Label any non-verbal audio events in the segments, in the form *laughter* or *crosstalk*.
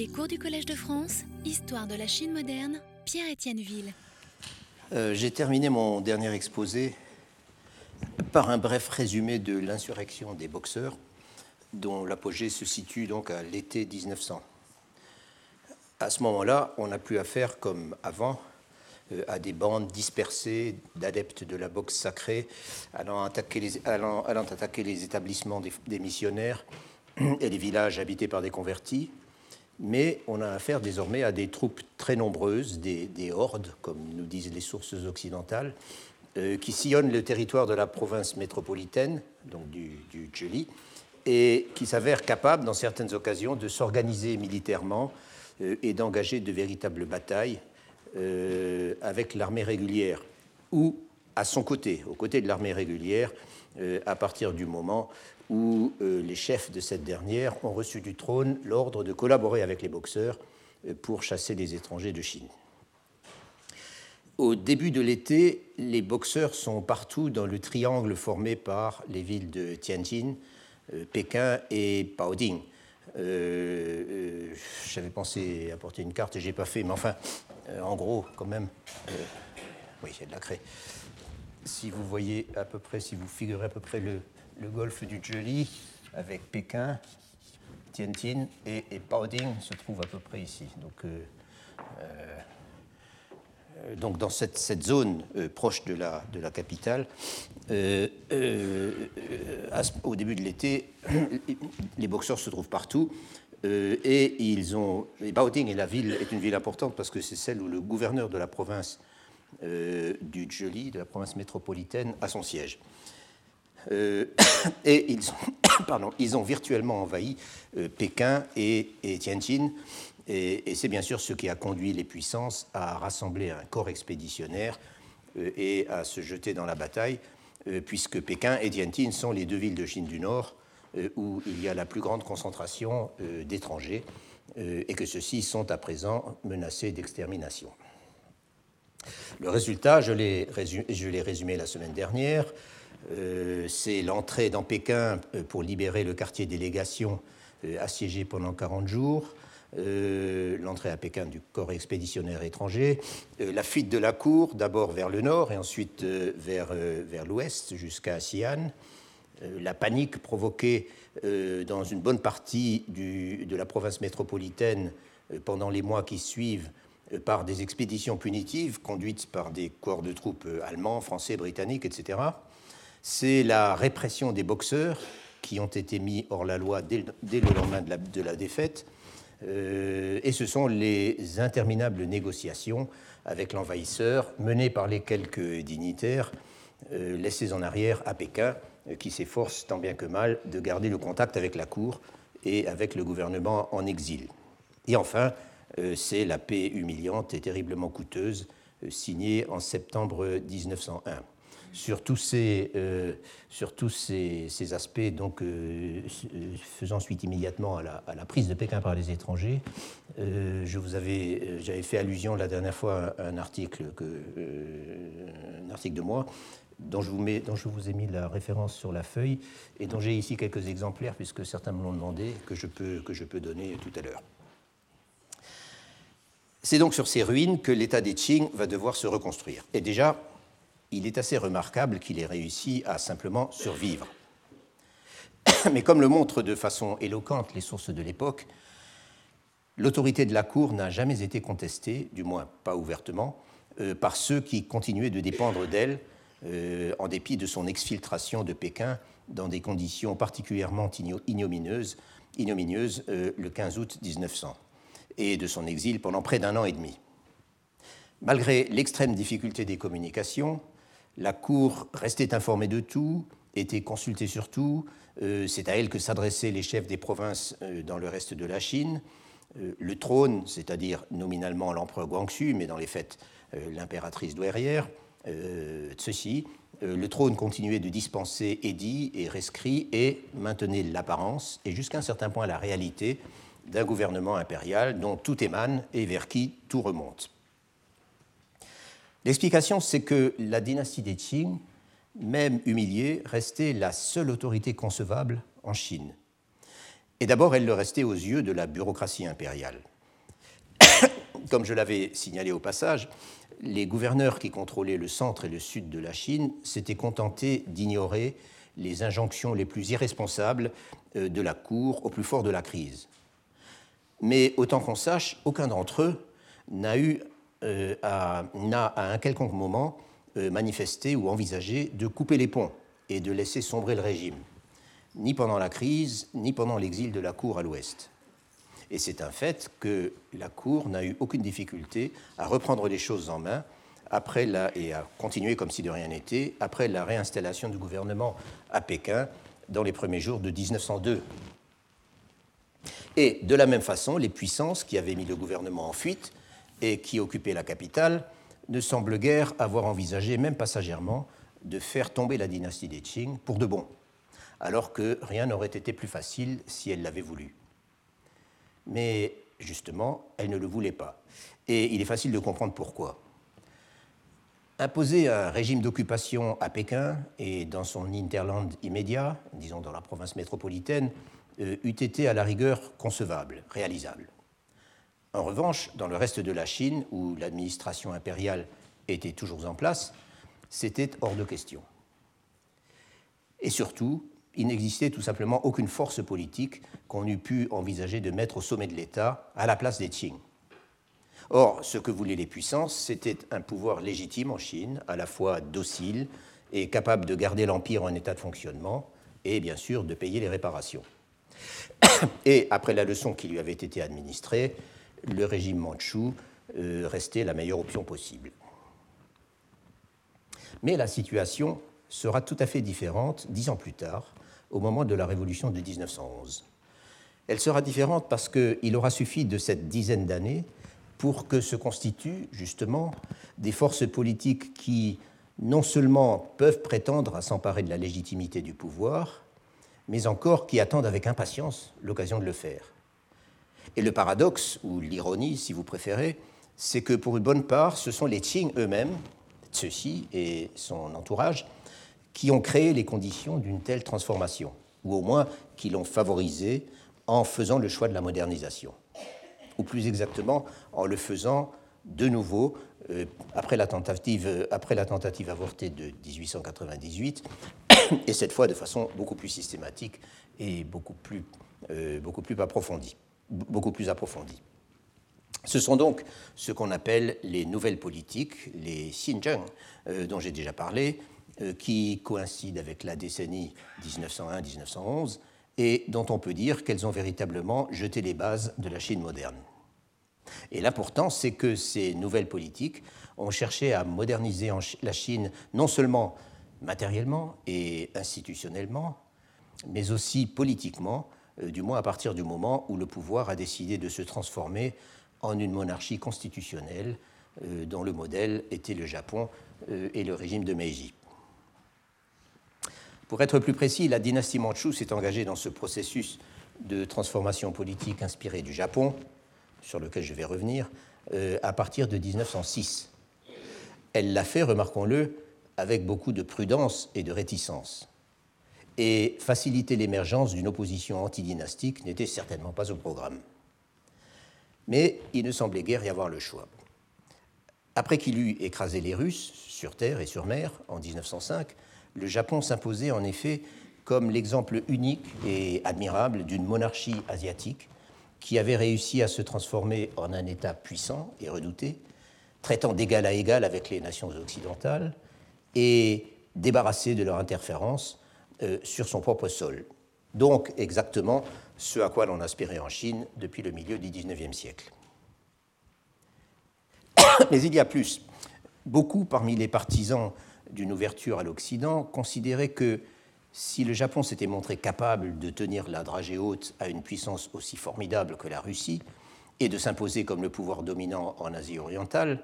Les cours du Collège de France, Histoire de la Chine moderne, Pierre-Étienne Ville. Euh, J'ai terminé mon dernier exposé par un bref résumé de l'insurrection des boxeurs, dont l'apogée se situe donc à l'été 1900. À ce moment-là, on n'a plus affaire, comme avant, euh, à des bandes dispersées d'adeptes de la boxe sacrée allant attaquer les, allant, attaquer les établissements des, des missionnaires et les villages habités par des convertis, mais on a affaire désormais à des troupes très nombreuses, des, des hordes, comme nous disent les sources occidentales, euh, qui sillonnent le territoire de la province métropolitaine, donc du, du et qui s'avèrent capables, dans certaines occasions, de s'organiser militairement euh, et d'engager de véritables batailles euh, avec l'armée régulière, ou à son côté, aux côtés de l'armée régulière, à partir du moment où euh, les chefs de cette dernière ont reçu du trône l'ordre de collaborer avec les boxeurs euh, pour chasser les étrangers de Chine. Au début de l'été, les boxeurs sont partout dans le triangle formé par les villes de Tianjin, euh, Pékin et Baoding. Euh, J'avais pensé apporter une carte je n'ai pas fait, mais enfin, en gros, quand même, oui, il y a de la craie. Si vous voyez à peu près, si vous figurez à peu près le, le golfe du Joli avec Pékin, Tianjin et, Baoding se trouve à peu près ici. Donc, euh, euh, donc dans cette, zone euh, proche de la, de la capitale, au début de l'été, les boxeurs se trouvent partout. et ils ont. Et Baoding est la ville est une ville importante parce que c'est celle où le gouverneur de la province du Joli, de la province métropolitaine, a son siège. Euh, *coughs* et ils ont, *coughs* pardon, ils ont virtuellement envahi euh, Pékin et, Tianjin. Et, c'est bien sûr ce qui a conduit les puissances à rassembler un corps expéditionnaire euh, et à se jeter dans la bataille, puisque Pékin et Tianjin sont les deux villes de Chine du Nord où il y a la plus grande concentration d'étrangers et que ceux-ci sont à présent menacés d'extermination. Le résultat, je l'ai résumé la semaine dernière, euh, c'est l'entrée dans Pékin euh, pour libérer le quartier délégation euh, assiégé pendant 40 jours, l'entrée à Pékin du corps expéditionnaire étranger, la fuite de la cour, d'abord vers le nord et ensuite vers, vers l'ouest jusqu'à Xi'an, la panique provoquée dans une bonne partie de la province métropolitaine pendant les mois qui suivent par des expéditions punitives conduites par des corps de troupes allemands, français, britanniques, etc. C'est la répression des boxeurs qui ont été mis hors la loi dès, le- lendemain de la, défaite. Euh, et ce sont les interminables négociations avec l'envahisseur menées par les quelques dignitaires euh, laissés en arrière à Pékin, euh, qui s'efforcent tant bien que mal de garder le contact avec la cour et avec le gouvernement en exil. Et enfin, c'est la paix humiliante et terriblement coûteuse signée en septembre 1901. Sur tous ces, euh, sur tous ces, ces aspects, donc, euh, euh, faisant suite immédiatement à la, prise de Pékin par les étrangers, je vous avais, j'avais fait allusion la dernière fois à un article, un article de moi dont je, vous mets, dont je vous ai mis la référence sur la feuille et dont j'ai ici quelques exemplaires puisque certains me l'ont demandé que je peux, que je peux donner tout à l'heure. C'est donc sur ces ruines que l'État des Qing va devoir se reconstruire. Et déjà, il est assez remarquable qu'il ait réussi à simplement survivre. *coughs* Mais comme le montrent de façon éloquente les sources de l'époque, l'autorité de la Cour n'a jamais été contestée, du moins pas ouvertement, euh, par ceux qui continuaient de dépendre d'elle euh, en dépit de son exfiltration de Pékin dans des conditions particulièrement igno- ignominieuses, ignominieuses euh, le 15 août 1900 et de son exil pendant près d'un an et demi. Malgré l'extrême difficulté des communications, la Cour restait informée de tout, était consultée sur tout. euh, C'est à elle que s'adressaient les chefs des provinces euh, dans le reste de la Chine. Euh, Le trône, c'est-à-dire nominalement l'empereur Guangxu, mais dans les faits l'impératrice douairière, ceci, le trône continuait de dispenser édits et rescrits et maintenait l'apparence et jusqu'à un certain point la réalité d'un gouvernement impérial dont tout émane et vers qui tout remonte. L'explication, c'est que la dynastie des Qing, même humiliée, restait la seule autorité concevable en Chine. Et d'abord, elle le restait aux yeux de la bureaucratie impériale. *coughs* Comme je l'avais signalé au passage, les gouverneurs qui contrôlaient le centre et le sud de la Chine s'étaient contentés d'ignorer les injonctions les plus irresponsables euh, de la Cour au plus fort de la crise. Mais autant qu'on sache, aucun d'entre eux n'a eu euh, à, à, un quelconque moment euh, manifesté ou envisagé de couper les ponts et de laisser sombrer le régime, ni pendant la crise, ni pendant l'exil de la Cour à l'Ouest. Et c'est un fait que la Cour n'a eu aucune difficulté à reprendre les choses en main après la, et à continuer comme si de rien n'était après la réinstallation du gouvernement à Pékin dans les premiers jours de 1902. Et de la même façon, les puissances qui avaient mis le gouvernement en fuite et qui occupaient la capitale ne semblent guère avoir envisagé, même passagèrement, de faire tomber la dynastie des Qing pour de bon, alors que rien n'aurait été plus facile si elle l'avait voulu. Mais justement, elle ne le voulait pas. Et il est facile de comprendre pourquoi. Imposer un régime d'occupation à Pékin et dans son hinterland immédiat, disons dans la province métropolitaine, euh, eût été à la rigueur concevable, réalisable. En revanche, dans le reste de la Chine, où l'administration impériale était toujours en place, c'était hors de question. Et surtout, il n'existait tout simplement aucune force politique qu'on eût pu envisager de mettre au sommet de l'État à la place des Qing. Or, ce que voulaient les puissances, c'était un pouvoir légitime en Chine, à la fois docile et capable de garder l'empire en état de fonctionnement, et bien sûr de payer les réparations. *coughs* Et après la leçon qui lui avait été administrée, le régime mandchou euh, restait la meilleure option possible. Mais la situation sera tout à fait différente dix ans plus tard, au moment de la révolution de 1911. Elle sera différente parce qu'il aura suffi de cette dizaine d'années pour que se constituent justement des forces politiques qui non seulement peuvent prétendre à s'emparer de la légitimité du pouvoir, mais encore qui attendent avec impatience l'occasion de le faire. Et le paradoxe, ou l'ironie si vous préférez, c'est que pour une bonne part, ce sont les Qing eux-mêmes, ceux-ci et son entourage, qui ont créé les conditions d'une telle transformation, ou au moins qui l'ont favorisée en faisant le choix de la modernisation, ou plus exactement en le faisant de nouveau euh, après, la tentative, après la tentative avortée de 1898, *coughs* et cette fois de façon beaucoup plus systématique et beaucoup plus, euh, beaucoup plus approfondie. Beaucoup plus approfondie. Ce sont donc ce qu'on appelle les nouvelles politiques, les Xinjiang, euh, dont j'ai déjà parlé, euh, qui coïncident avec la décennie 1901-1911 et dont on peut dire qu'elles ont véritablement jeté les bases de la Chine moderne. Et l'important, c'est que ces nouvelles politiques ont cherché à moderniser la Chine non seulement matériellement et institutionnellement, mais aussi politiquement, du moins à partir du moment où le pouvoir a décidé de se transformer en une monarchie constitutionnelle euh, dont le modèle était le Japon et le régime de Meiji. Pour être plus précis, la dynastie Manchou s'est engagée dans ce processus de transformation politique inspiré du Japon, sur lequel je vais revenir, euh, à partir de 1906. Elle l'a fait, remarquons-le, avec beaucoup de prudence et de réticence. Et faciliter l'émergence d'une opposition antidynastique n'était certainement pas au programme. Mais il ne semblait guère y avoir le choix. Après qu'il eut écrasé les Russes sur terre et sur mer en 1905, le Japon s'imposait en effet comme l'exemple unique et admirable d'une monarchie asiatique qui avait réussi à se transformer en un État puissant et redouté, traitant d'égal à égal avec les nations occidentales et débarrassé de leur interférence euh, sur son propre sol. Donc exactement ce à quoi l'on aspirait en Chine depuis le milieu du XIXe siècle. *coughs* Mais il y a plus. Beaucoup parmi les partisans d'une ouverture à l'Occident considérait que si le Japon s'était montré capable de tenir la dragée haute à une puissance aussi formidable que la Russie et de s'imposer comme le pouvoir dominant en Asie orientale,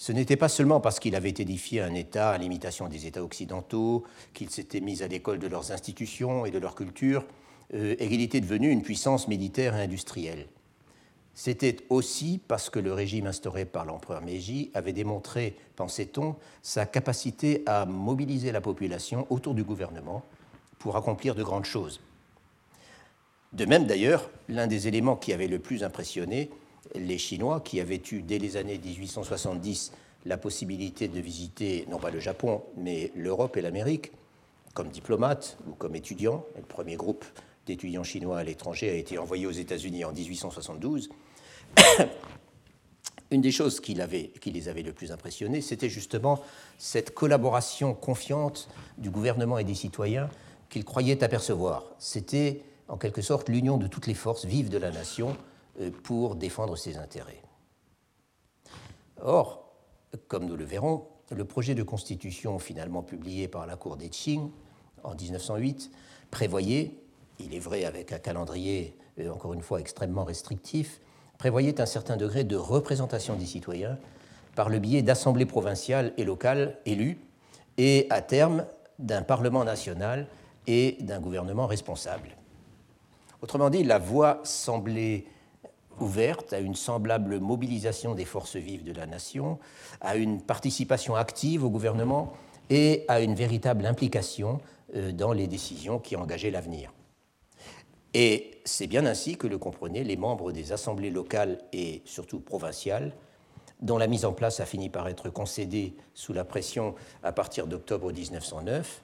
ce n'était pas seulement parce qu'il avait édifié un État à l'imitation des États occidentaux, qu'il s'était mis à l'école de leurs institutions et de leur culture, euh, et qu'il était devenu une puissance militaire et industrielle. C'était aussi parce que le régime instauré par l'empereur Meiji avait démontré, pensait-on, sa capacité à mobiliser la population autour du gouvernement pour accomplir de grandes choses. De même d'ailleurs, l'un des éléments qui avait le plus impressionné les Chinois, qui avaient eu dès les années 1870 la possibilité de visiter non pas le Japon, mais l'Europe et l'Amérique, comme diplomates ou comme étudiants. Le premier groupe d'étudiants chinois à l'étranger a été envoyé aux États-Unis en 1872. *coughs* Une des choses qui, les avait le plus impressionnés, c'était justement cette collaboration confiante du gouvernement et des citoyens qu'ils croyaient apercevoir. C'était en quelque sorte l'union de toutes les forces vives de la nation pour défendre ses intérêts. Or, comme nous le verrons, le projet de constitution finalement publié par la Cour des Qing en 1908 prévoyait, il est vrai avec un calendrier euh, encore une fois extrêmement restrictif, prévoyait un certain degré de représentation des citoyens par le biais d'assemblées provinciales et locales élues et à terme d'un Parlement national et d'un gouvernement responsable. Autrement dit, la voie semblait ouverte à une semblable mobilisation des forces vives de la nation, à une participation active au gouvernement et à une véritable implication euh, dans les décisions qui engageaient l'avenir. Et c'est bien ainsi que le comprenaient les membres des assemblées locales et surtout provinciales, dont la mise en place a fini par être concédée sous la pression à partir d'octobre 1909,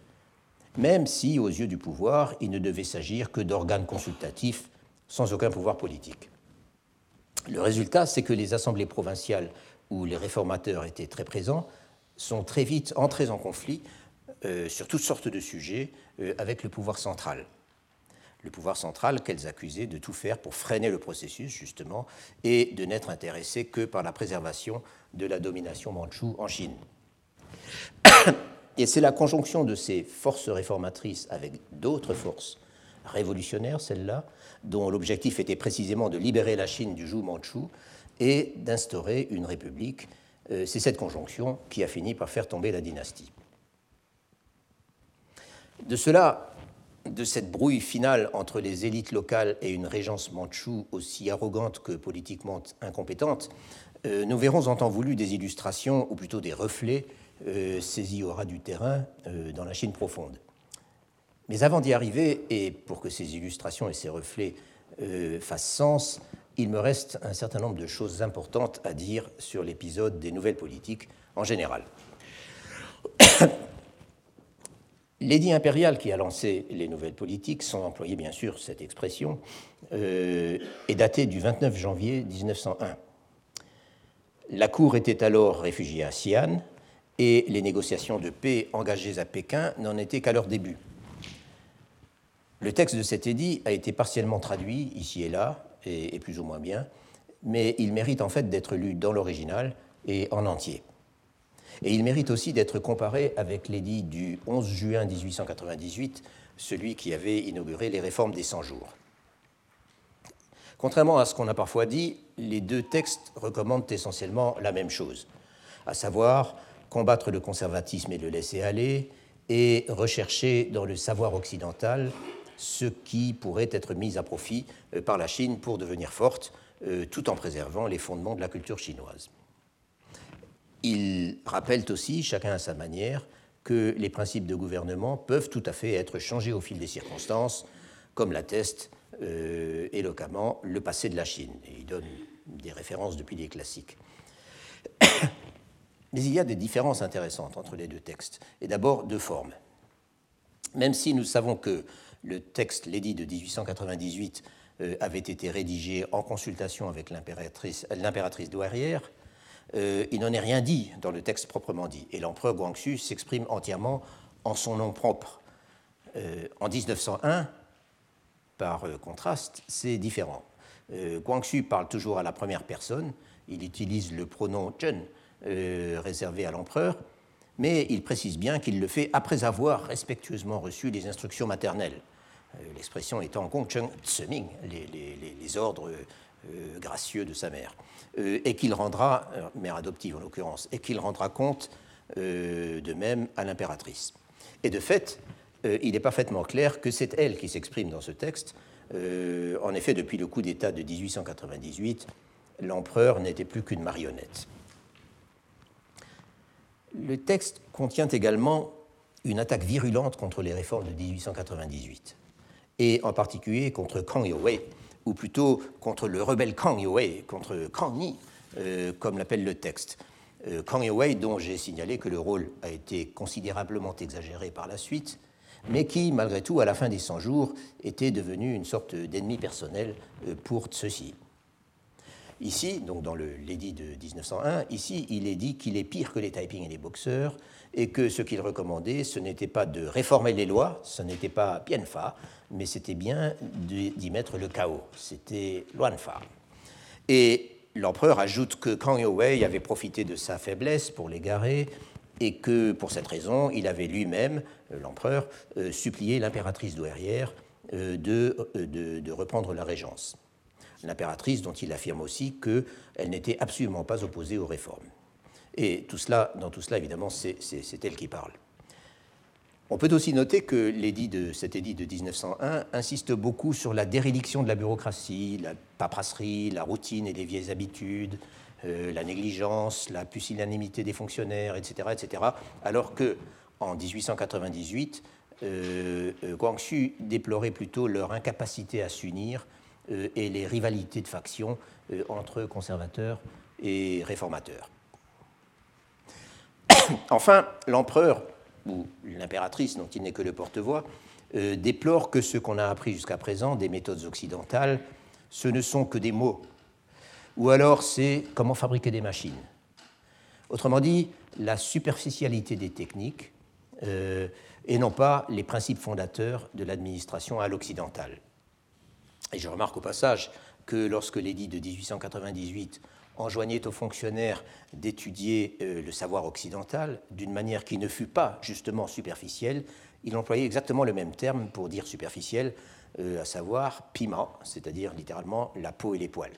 même si, aux yeux du pouvoir, il ne devait s'agir que d'organes consultatifs sans aucun pouvoir politique. Le résultat, c'est que les assemblées provinciales où les réformateurs étaient très présents sont très vite entrés en conflit euh, sur toutes sortes de sujets euh, avec le pouvoir central le pouvoir central qu'elles accusaient de tout faire pour freiner le processus, justement, et de n'être intéressées que par la préservation de la domination mandchoue en Chine. *coughs* Et c'est la conjonction de ces forces réformatrices avec d'autres forces révolutionnaires, celles-là, dont l'objectif était précisément de libérer la Chine du joug mandchou et d'instaurer une république. Euh, c'est cette conjonction qui a fini par faire tomber la dynastie. De cela, de cette brouille finale entre les élites locales et une régence mandchoue aussi arrogante que politiquement incompétente, euh, nous verrons en temps voulu des illustrations, ou plutôt des reflets, euh, saisis au ras du terrain euh, dans la Chine profonde. Mais avant d'y arriver, et pour que ces illustrations et ces reflets fassent sens, il me reste un certain nombre de choses importantes à dire sur l'épisode des nouvelles politiques en général. *coughs* L'édit impérial qui a lancé les nouvelles politiques, sans employer bien sûr cette expression, euh, est daté du 29 janvier 1901. La cour était alors réfugiée à Xi'an et les négociations de paix engagées à Pékin n'en étaient qu'à leur début. Le texte de cet édit a été partiellement traduit ici et là, et plus ou moins bien, mais il mérite en fait d'être lu dans l'original et en entier. Et il mérite aussi d'être comparé avec l'édit du 11 juin 1898, celui qui avait inauguré les réformes des 100 jours. Contrairement à ce qu'on a parfois dit, les deux textes recommandent essentiellement la même chose, à savoir combattre le conservatisme et le laisser aller, et rechercher dans le savoir occidental ce qui pourrait être mis à profit euh, par la Chine pour devenir forte, euh, tout en préservant les fondements de la culture chinoise. Ils rappellent aussi, chacun à sa manière, que les principes de gouvernement peuvent tout à fait être changés au fil des circonstances, comme l'atteste euh, éloquemment le passé de la Chine. Et ils donnent des références depuis les classiques. *coughs* Mais il y a des différences intéressantes entre les deux textes, et d'abord deux formes. Même si nous savons que le texte, l'édit de 1898, euh, avait été rédigé en consultation avec l'impératrice douairière, euh, il n'en est rien dit dans le texte proprement dit. Et l'empereur Guangxu s'exprime entièrement en son nom propre. Euh, en 1901, par contraste, c'est différent. Guangxu parle toujours à la première personne, il utilise le pronom Chen réservé à l'empereur, mais il précise bien qu'il le fait après avoir respectueusement reçu les instructions maternelles. L'expression étant Gong Cheng Tseming, les, les ordres euh, gracieux de sa mère, euh, et qu'il rendra, euh, mère adoptive en l'occurrence, et qu'il rendra compte de même à l'impératrice. Et de fait, il est parfaitement clair que c'est elle qui s'exprime dans ce texte. en effet, depuis le coup d'État de 1898, l'empereur n'était plus qu'une marionnette. Le texte contient également une attaque virulente contre les réformes de 1898, et en particulier contre Kang Youwei, ou plutôt contre le rebelle Kang Youwei, contre Kang Ni, comme l'appelle le texte. Kang Youwei, dont j'ai signalé que le rôle a été considérablement exagéré par la suite, mais qui, malgré tout, à la fin des 100 jours, était devenu une sorte d'ennemi personnel pour ceux-ci. Ici, donc dans le l'édit de 1901, ici, il est dit qu'il est pire que les typing et les boxeurs, et que ce qu'il recommandait, ce n'était pas de réformer les lois, ce n'était pas Bienfa, mais c'était bien d'y mettre le chaos. C'était Luanfa. Et l'empereur ajoute que Kang Youwei avait profité de sa faiblesse pour l'égarer, et que pour cette raison, il avait lui-même, euh, l'empereur, euh, supplié l'impératrice douairière euh, de, de reprendre la régence l'impératrice dont il affirme aussi qu'elle n'était absolument pas opposée aux réformes. Et tout cela, dans tout cela, évidemment, c'est elle qui parle. On peut aussi noter que de, cet édit de 1901 insiste beaucoup sur la dérédiction de la bureaucratie, la paperasserie, la routine et les vieilles habitudes, euh, la négligence, la pusillanimité des fonctionnaires, etc., etc. Alors que en 1898, euh, euh, Guangxu déplorait plutôt leur incapacité à s'unir et les rivalités de factions entre conservateurs et réformateurs. *coughs* Enfin, l'empereur, ou l'impératrice dont il n'est que le porte-voix, euh, déplore que ce qu'on a appris jusqu'à présent des méthodes occidentales, ce ne sont que des mots, ou alors c'est comment fabriquer des machines. Autrement dit, la superficialité des techniques et non pas les principes fondateurs de l'administration à l'occidental. Et je remarque au passage que lorsque l'édit de 1898 enjoignait aux fonctionnaires d'étudier euh, le savoir occidental d'une manière qui ne fût pas justement superficielle, il employait exactement le même terme pour dire superficiel, euh, à savoir piment, c'est-à-dire littéralement la peau et les poils.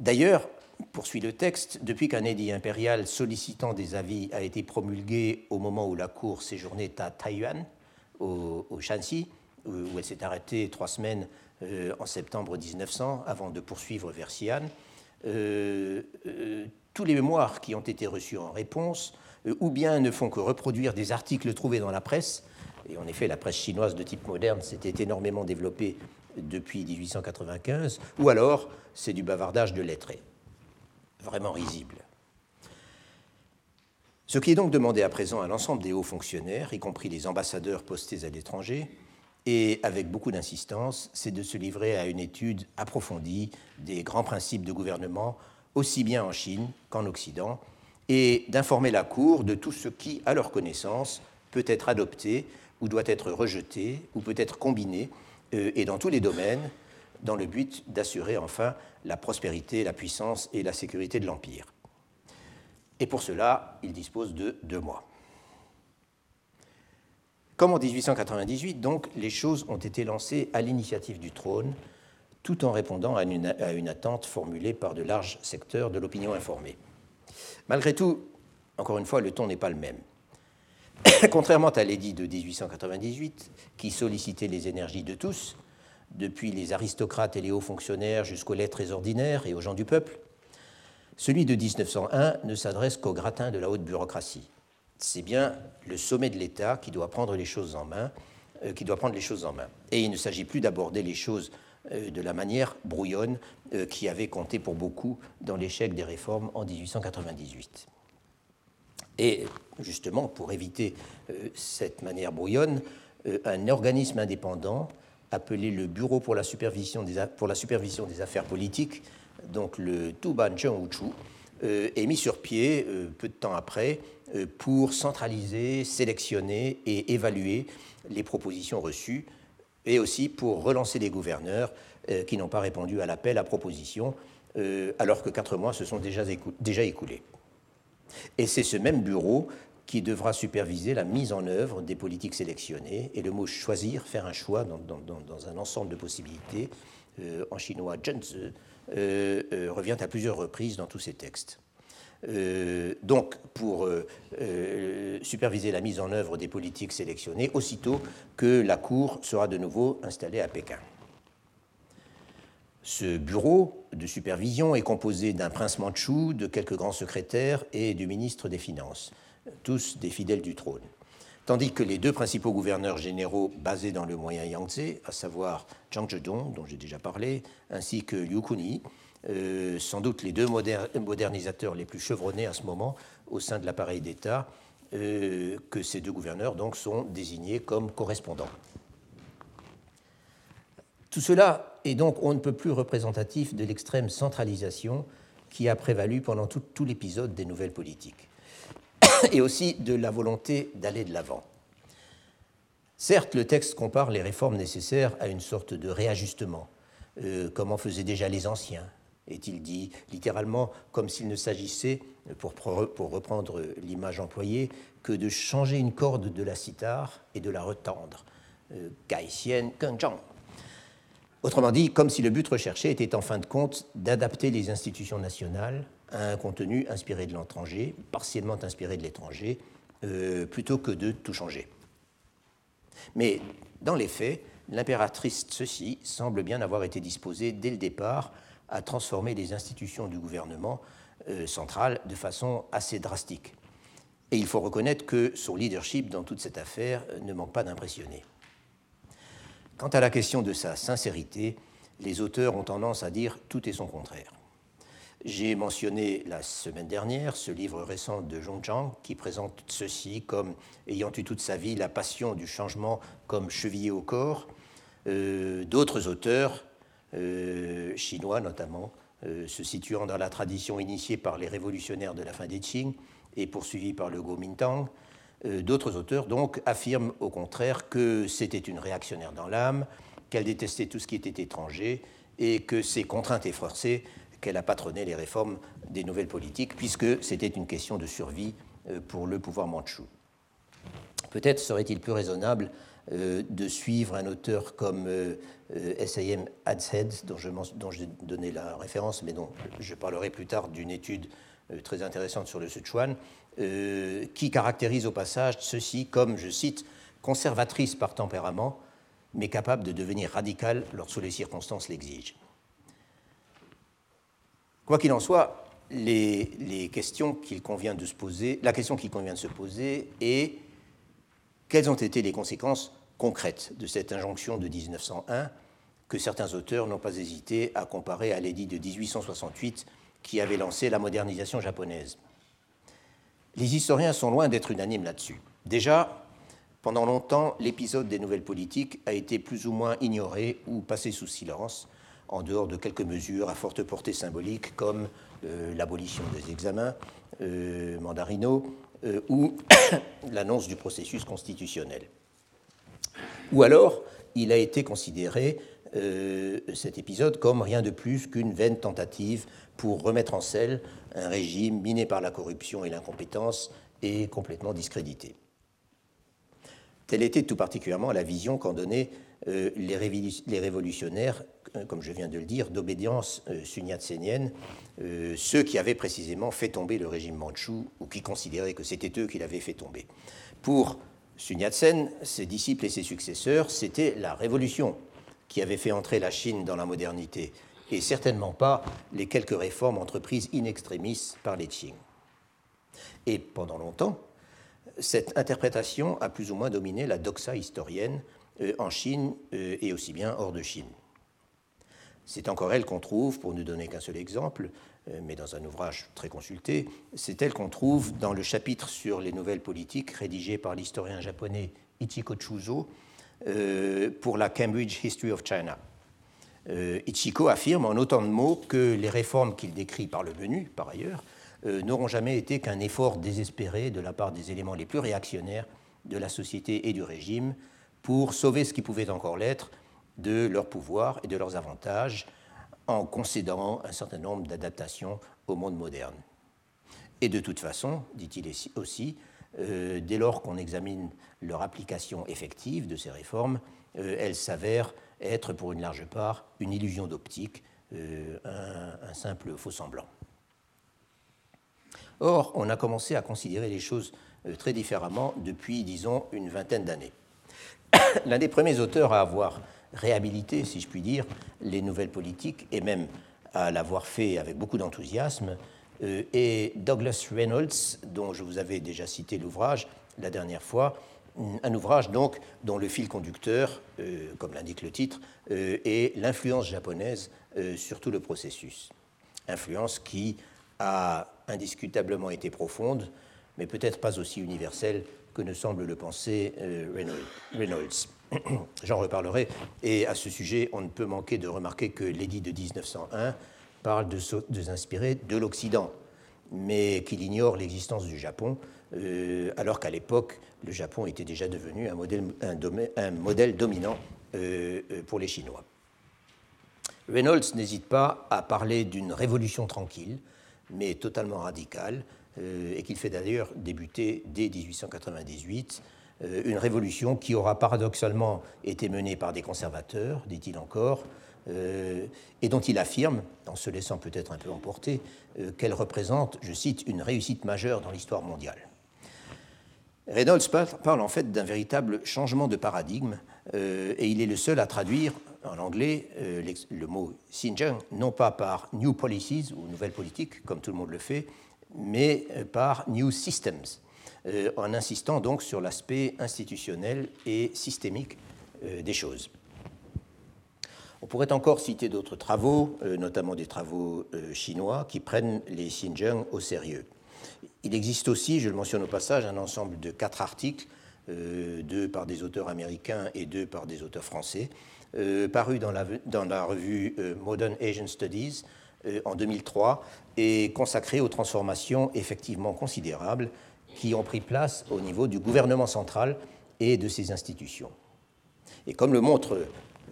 D'ailleurs, poursuit le texte, depuis qu'un édit impérial sollicitant des avis a été promulgué au moment où la cour séjournait à Taïwan, au, au Shanxi, où elle s'est arrêtée trois semaines euh, en septembre 1900 avant de poursuivre vers Xi'an. Euh, euh, tous les mémoires qui ont été reçus en réponse, ou bien ne font que reproduire des articles trouvés dans la presse, et en effet la presse chinoise de type moderne s'était énormément développée depuis 1895, ou alors c'est du bavardage de lettrés, vraiment risible. Ce qui est donc demandé à présent à l'ensemble des hauts fonctionnaires, y compris les ambassadeurs postés à l'étranger, et avec beaucoup d'insistance, c'est de se livrer à une étude approfondie des grands principes de gouvernement, aussi bien en Chine qu'en Occident, et d'informer la Cour de tout ce qui, à leur connaissance, peut être adopté ou doit être rejeté ou peut être combiné, euh, et dans tous les domaines, dans le but d'assurer enfin la prospérité, la puissance et la sécurité de l'Empire. Et pour cela, il dispose de deux mois. Comme en 1898, donc, les choses ont été lancées à l'initiative du trône, tout en répondant à une, attente formulée par de larges secteurs de l'opinion informée. Malgré tout, encore une fois, le ton n'est pas le même. *coughs* Contrairement à l'édit de 1898, qui sollicitait les énergies de tous, depuis les aristocrates et les hauts fonctionnaires jusqu'aux lettres ordinaires et aux gens du peuple, celui de 1901 ne s'adresse qu'au gratin de la haute bureaucratie c'est bien le sommet de l'État qui doit prendre les choses en main, euh, qui. Et il ne s'agit plus d'aborder les choses euh, de la manière brouillonne euh, qui avait compté pour beaucoup dans l'échec des réformes en 1898. Et justement, pour éviter cette manière brouillonne, un organisme indépendant appelé le Bureau pour la supervision des, affaires politiques, donc le Tuban Chengwuchu, est mis sur pied peu de temps après euh, pour centraliser, sélectionner et évaluer les propositions reçues et aussi pour relancer les gouverneurs euh, qui n'ont pas répondu à l'appel à proposition euh, alors que quatre mois se sont déjà, écoulés. Et c'est ce même bureau qui devra superviser la mise en œuvre des politiques sélectionnées. Et le mot choisir, faire un choix dans, un ensemble de possibilités, en chinois, revient à plusieurs reprises dans tous ces textes. Euh, donc pour euh, euh, superviser la mise en œuvre des politiques sélectionnées aussitôt que la Cour sera de nouveau installée à Pékin. Ce bureau de supervision est composé d'un prince mandchou, de quelques grands secrétaires et du ministre des Finances, tous des fidèles du trône. Tandis que les deux principaux gouverneurs généraux basés dans le moyen Yangtze, à savoir Zhang Zhedong, dont j'ai déjà parlé, ainsi que Liu Kuni, euh, sans doute les deux modernisateurs les plus chevronnés à ce moment au sein de l'appareil d'État, euh, que ces deux gouverneurs donc sont désignés comme correspondants. Tout cela est donc on ne peut plus représentatif de l'extrême centralisation qui a prévalu pendant tout l'épisode des nouvelles politiques, *coughs* et aussi de la volonté d'aller de l'avant. Certes, le texte compare les réformes nécessaires à une sorte de réajustement, euh, comme en faisaient déjà les anciens, est-il dit littéralement, comme s'il ne s'agissait, pour, pour reprendre l'image employée, que de changer une corde de la cithare et de la retendre. Euh, Autrement dit, comme si le but recherché était en fin de compte d'adapter les institutions nationales un contenu inspiré de l'étranger, partiellement inspiré de l'étranger, euh, plutôt que de tout changer. Mais dans les faits, l'impératrice ceci semble bien avoir été disposée dès le départ à transformer les institutions du gouvernement euh, central de façon assez drastique. Et il faut reconnaître que son leadership dans toute cette affaire ne manque pas d'impressionner. Quant à la question de sa sincérité, les auteurs ont tendance à dire tout est son contraire. J'ai mentionné la semaine dernière ce livre récent de Zhong Zhang qui présente ceci comme ayant eu toute sa vie la passion du changement comme chevillé au corps. Euh, d'autres auteurs, euh, chinois notamment, euh, se situant dans la tradition initiée par les révolutionnaires de la fin des Qing et poursuivie par le Kuomintang, d'autres auteurs donc affirment au contraire que c'était une réactionnaire dans l'âme, qu'elle détestait tout ce qui était étranger et que c'est contrainte et forcée qu'elle a patronné les réformes des nouvelles politiques, puisque c'était une question de survie euh, pour le pouvoir mandchou. Peut-être serait-il plus raisonnable euh, de suivre un auteur comme S.A.M. Adshead, dont je, dont je donnais la référence, mais dont je parlerai plus tard d'une étude très intéressante sur le Sichuan, euh, qui caractérise au passage ceci comme, je cite, conservatrice par tempérament, mais capable de devenir radicale lorsque les circonstances l'exigent. Quoi qu'il en soit, les, questions qu'il convient de se poser, la question qu'il convient de se poser est quelles ont été les conséquences concrètes de cette injonction de 1901 que certains auteurs n'ont pas hésité à comparer à l'édit de 1868 qui avait lancé la modernisation japonaise? Les historiens sont loin d'être unanimes là-dessus. Déjà, pendant longtemps, l'épisode des nouvelles politiques a été plus ou moins ignoré ou passé sous silence, en dehors de quelques mesures à forte portée symbolique comme euh, l'abolition des examens euh, mandarinaux euh, ou *coughs* l'annonce du processus constitutionnel. Ou alors, il a été considéré, cet épisode, comme rien de plus qu'une vaine tentative pour remettre en selle un régime miné par la corruption et l'incompétence et complètement discrédité. Telle était tout particulièrement la vision qu'en donnaient euh, les, révolutionnaires, euh, comme je viens de le dire, d'obédience euh, sunyatsenienne, ceux qui avaient précisément fait tomber le régime mandchou ou qui considéraient que c'était eux qui l'avaient fait tomber. Pour Sun Yat-sen, ses disciples et ses successeurs, c'était la révolution qui avait fait entrer la Chine dans la modernité et certainement pas les quelques réformes entreprises in extremis par les Qing. Et pendant longtemps, cette interprétation a plus ou moins dominé la doxa historienne euh, en Chine euh, et aussi bien hors de Chine. C'est encore elle qu'on trouve, pour ne donner qu'un seul exemple, euh, mais dans un ouvrage très consulté, c'est elle qu'on trouve dans le chapitre sur les nouvelles politiques rédigé par l'historien japonais Ichiko Chuzo pour la Cambridge History of China. Euh, Ichiko affirme en autant de mots que les réformes qu'il décrit par le menu, par ailleurs, euh, n'auront jamais été qu'un effort désespéré de la part des éléments les plus réactionnaires de la société et du régime pour sauver ce qui pouvait encore l'être de leur pouvoir et de leurs avantages en concédant un certain nombre d'adaptations au monde moderne. Et de toute façon, dit-il aussi, euh, dès lors qu'on examine leur application effective de ces réformes, elles s'avèrent être pour une large part une illusion d'optique, euh, un, simple faux semblant. Or, on a commencé à considérer les choses euh, très différemment depuis, disons, une vingtaine d'années. *coughs* L'un des premiers auteurs à avoir réhabilité, si je puis dire, les nouvelles politiques, et même à l'avoir fait avec beaucoup d'enthousiasme, euh, Douglas Reynolds, dont je vous avais déjà cité l'ouvrage la dernière fois, un ouvrage donc dont le fil conducteur, comme l'indique le titre, est l'influence japonaise sur tout le processus. Influence qui a indiscutablement été profonde, mais peut-être pas aussi universelle que ne semble le penser Reynolds. *clears throat* J'en reparlerai. Et à ce sujet, on ne peut manquer de remarquer que l'édit de 1901 parle de, s'inspirer de l'Occident, mais qu'il ignore l'existence du Japon, euh, alors qu'à l'époque, le Japon était déjà devenu un modèle, dominant euh, euh, pour les Chinois. Reynolds n'hésite pas à parler d'une révolution tranquille, mais totalement radicale, et qu'il fait d'ailleurs débuter dès 1898 euh, une révolution qui aura paradoxalement été menée par des conservateurs, dit-il encore, euh, et dont il affirme, en se laissant peut-être un peu emporter, euh, qu'elle représente, je cite, une réussite majeure dans l'histoire mondiale. Reynolds parle en fait d'un véritable changement de paradigme et il est le seul à traduire en anglais le mot Xinjiang non pas par New Policies ou Nouvelles Politiques, comme tout le monde le fait, mais par New Systems, euh, en insistant donc sur l'aspect institutionnel et systémique euh, des choses. On pourrait encore citer d'autres travaux, euh, notamment des travaux chinois, qui prennent les Xinjiang au sérieux. Il existe aussi, je le mentionne au passage, un ensemble de quatre articles, deux par des auteurs américains et deux par des auteurs français, parus dans dans la revue Modern Asian Studies en 2003 et consacrés aux transformations effectivement considérables qui ont pris place au niveau du gouvernement central et de ses institutions. Et comme le montrent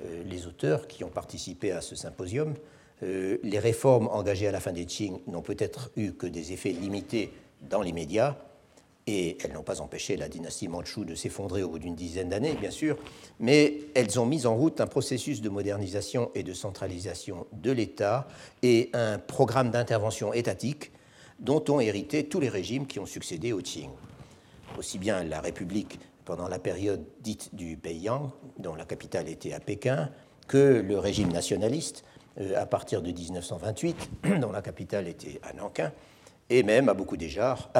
euh, les auteurs qui ont participé à ce symposium, euh, les réformes engagées à la fin des Qing n'ont peut-être eu que des effets limités dans les médias, et elles n'ont pas empêché la dynastie Manchou de s'effondrer au bout d'une dizaine d'années, bien sûr, mais elles ont mis en route un processus de modernisation et de centralisation de l'État et un programme d'intervention étatique dont ont hérité tous les régimes qui ont succédé au Qing. Aussi bien la République pendant la période dite du Beiyang, dont la capitale était à Pékin, que le régime nationaliste euh, à partir de 1928, *clears throat* dont la capitale était à Nankin, et même à beaucoup d'égards,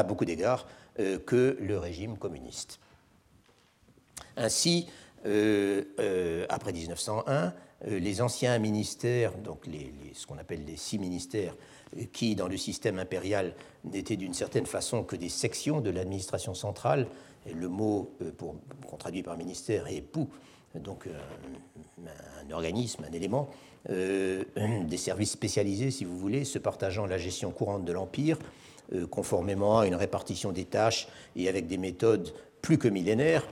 euh, que le régime communiste. Ainsi, euh, après 1901, les anciens ministères, donc ce qu'on appelle les six ministères, qui, dans le système impérial, n'étaient d'une certaine façon que des sections de l'administration centrale. Le mot euh, qu'on traduit par ministère est pou, donc euh, un, organisme, un élément, euh, des services spécialisés, si vous voulez, se partageant la gestion courante de l'Empire, conformément à une répartition des tâches et avec des méthodes plus que millénaires.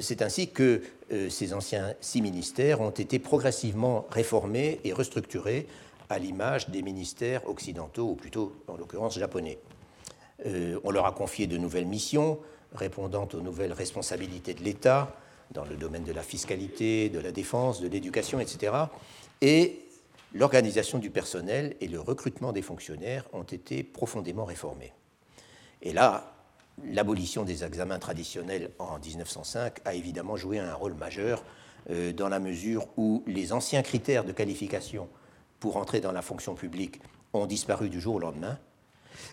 C'est ainsi que ces anciens six ministères ont été progressivement réformés et restructurés à l'image des ministères occidentaux, ou plutôt en l'occurrence japonais. Euh, on leur a confié de nouvelles missions répondant aux nouvelles responsabilités de l'État dans le domaine de la fiscalité, de la défense, de l'éducation, etc. Et l'organisation du personnel et le recrutement des fonctionnaires ont été profondément réformés. Et là, l'abolition des examens traditionnels en 1905 a évidemment joué un rôle majeur euh, dans la mesure où les anciens critères de qualification pour entrer dans la fonction publique ont disparu du jour au lendemain,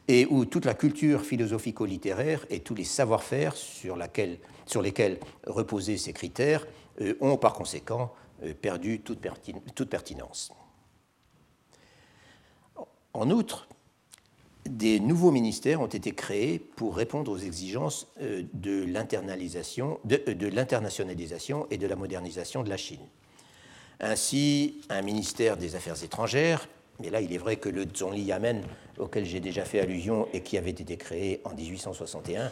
et où toute la culture philosophico-littéraire et tous les savoir-faire sur, lesquels reposaient ces critères euh, ont par conséquent euh, perdu toute, toute, pertinence. En outre, des nouveaux ministères ont été créés pour répondre aux exigences euh, de l'internationalisation et de la modernisation de la Chine. Ainsi, un ministère des Affaires étrangères, mais là il est vrai que le Zhongli Yamen, auquel j'ai déjà fait allusion et qui avait été créé en 1861,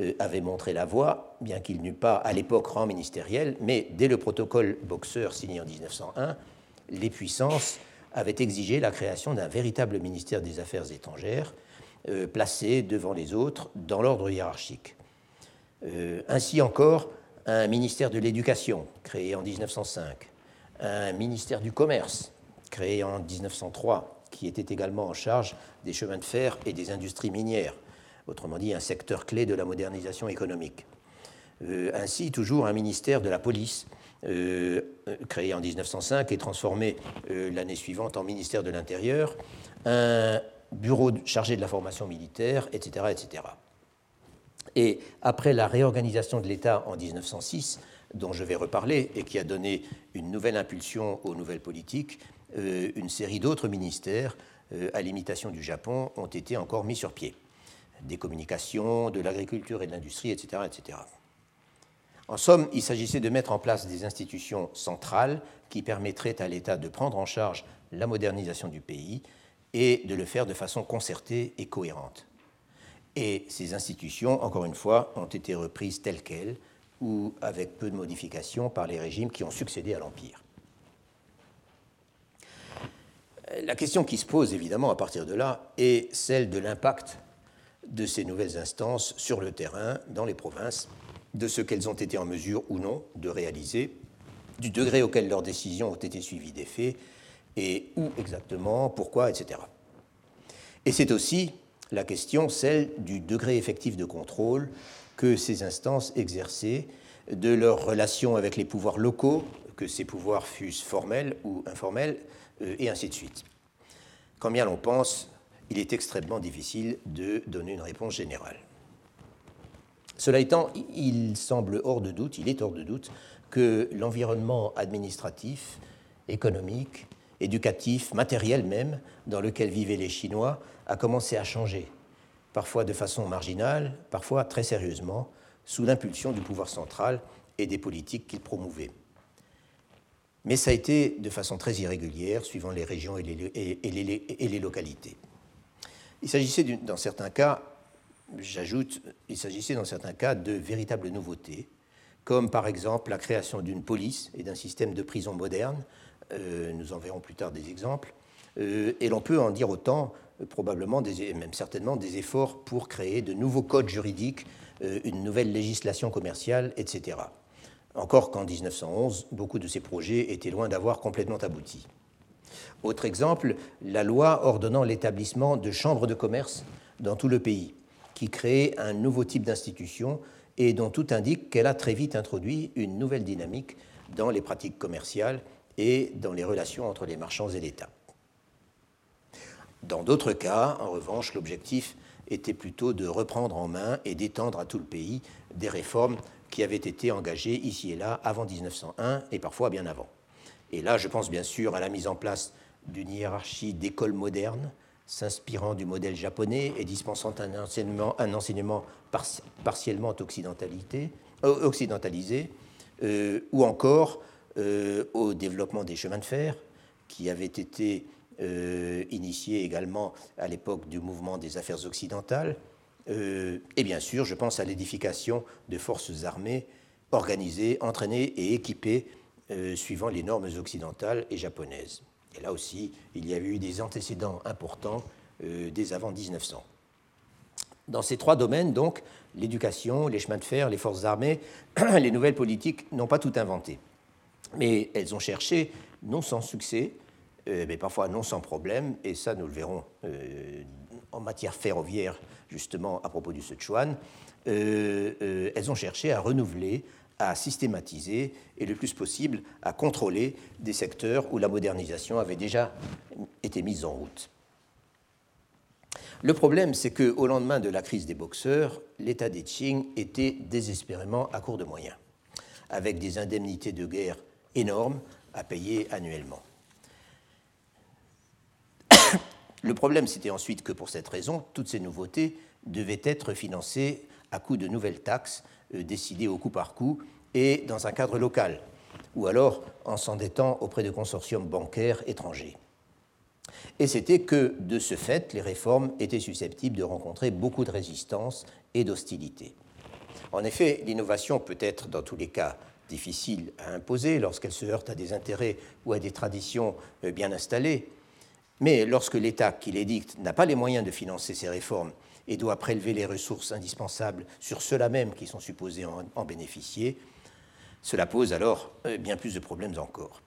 euh, avait montré la voie, bien qu'il n'eût pas à l'époque rang ministériel, mais dès le protocole Boxer signé en 1901, les puissances avaient exigé la création d'un véritable ministère des Affaires étrangères, euh, placé devant les autres dans l'ordre hiérarchique. Euh, ainsi encore, un ministère de l'Éducation, créé en 1905, un ministère du Commerce, créé en 1903, qui était également en charge des chemins de fer et des industries minières, autrement dit un secteur clé de la modernisation économique. Euh, ainsi, toujours un ministère de la police, euh, créé en 1905 et transformé euh, l'année suivante en ministère de l'Intérieur, un bureau chargé de la formation militaire, etc. etc. Et après la réorganisation de l'État en 1906, dont je vais reparler et qui a donné une nouvelle impulsion aux nouvelles politiques, euh, une série d'autres ministères, euh, à l'imitation du Japon, ont été encore mis sur pied. Des communications, de l'agriculture et de l'industrie, etc., etc. En somme, il s'agissait de mettre en place des institutions centrales qui permettraient à l'État de prendre en charge la modernisation du pays et de le faire de façon concertée et cohérente. Et ces institutions, encore une fois, ont été reprises telles quelles ou avec peu de modifications par les régimes qui ont succédé à l'Empire. La question qui se pose évidemment à partir de là est celle de l'impact de ces nouvelles instances sur le terrain, dans les provinces, de ce qu'elles ont été en mesure ou non de réaliser, du degré auquel leurs décisions ont été suivies des faits, et où exactement, pourquoi, etc. Et c'est aussi la question, celle du degré effectif de contrôle que ces instances exerçaient de leurs relations avec les pouvoirs locaux, que ces pouvoirs fussent formels ou informels, euh, et ainsi de suite. Quand bien l'on pense, il est extrêmement difficile de donner une réponse générale. Cela étant, il semble hors de doute, il est hors de doute, que l'environnement administratif, économique, éducatif, matériel même, dans lequel vivaient les Chinois, a commencé à changer, parfois de façon marginale, parfois très sérieusement, sous l'impulsion du pouvoir central et des politiques qu'il promouvait. Mais ça a été de façon très irrégulière, suivant les régions et les, localités. Il s'agissait, dans certains cas, j'ajoute, il s'agissait dans certains cas de véritables nouveautés, comme par exemple la création d'une police et d'un système de prison moderne. Euh, nous en verrons plus tard des exemples. Euh, et l'on peut en dire autant, probablement, même certainement, des efforts pour créer de nouveaux codes juridiques euh, une nouvelle législation commerciale, etc. Encore qu'en 1911, beaucoup de ces projets étaient loin d'avoir complètement abouti. Autre exemple, la loi ordonnant l'établissement de chambres de commerce dans tout le pays, qui créait un nouveau type d'institution et dont tout indique qu'elle a très vite introduit une nouvelle dynamique dans les pratiques commerciales et dans les relations entre les marchands et l'État. Dans d'autres cas, en revanche, l'objectif était plutôt de reprendre en main et d'étendre à tout le pays des réformes qui avaient été engagées ici et là avant 1901 et parfois bien avant. Et là, je pense bien sûr à la mise en place d'une hiérarchie d'écoles modernes, s'inspirant du modèle japonais et dispensant un enseignement, partiellement euh, occidentalisé, euh, ou encore euh, au développement des chemins de fer, qui avaient été euh, initié également à l'époque du mouvement des affaires occidentales. Euh, et bien sûr, je pense à l'édification de forces armées organisées, entraînées et équipées euh, suivant les normes occidentales et japonaises. Et là aussi, il y a eu des antécédents importants dès avant 1900. Dans ces trois domaines, donc, l'éducation, les chemins de fer, les forces armées, *clears throat* les nouvelles politiques n'ont pas tout inventé. Mais elles ont cherché, non sans succès, euh, mais parfois non sans problème, et ça nous le verrons euh, en matière ferroviaire, justement à propos du Sichuan, euh, elles ont cherché à renouveler, à systématiser et le plus possible à contrôler des secteurs où la modernisation avait déjà été mise en route. Le problème, c'est qu'au lendemain de la crise des boxeurs, l'État des Qing était désespérément à court de moyens, avec des indemnités de guerre énormes à payer annuellement. Le problème, c'était ensuite que pour cette raison, toutes ces nouveautés devaient être financées à coût de nouvelles taxes euh, décidées au coup par coup et dans un cadre local, ou alors en s'endettant auprès de consortiums bancaires étrangers. Et c'était que, de ce fait, les réformes étaient susceptibles de rencontrer beaucoup de résistance et d'hostilité. En effet, l'innovation peut être, dans tous les cas, difficile à imposer lorsqu'elle se heurte à des intérêts ou à des traditions euh, bien installées, mais lorsque l'État qui l'édicte n'a pas les moyens de financer ces réformes et doit prélever les ressources indispensables sur ceux-là même qui sont supposés en, bénéficier, cela pose alors euh, bien plus de problèmes encore.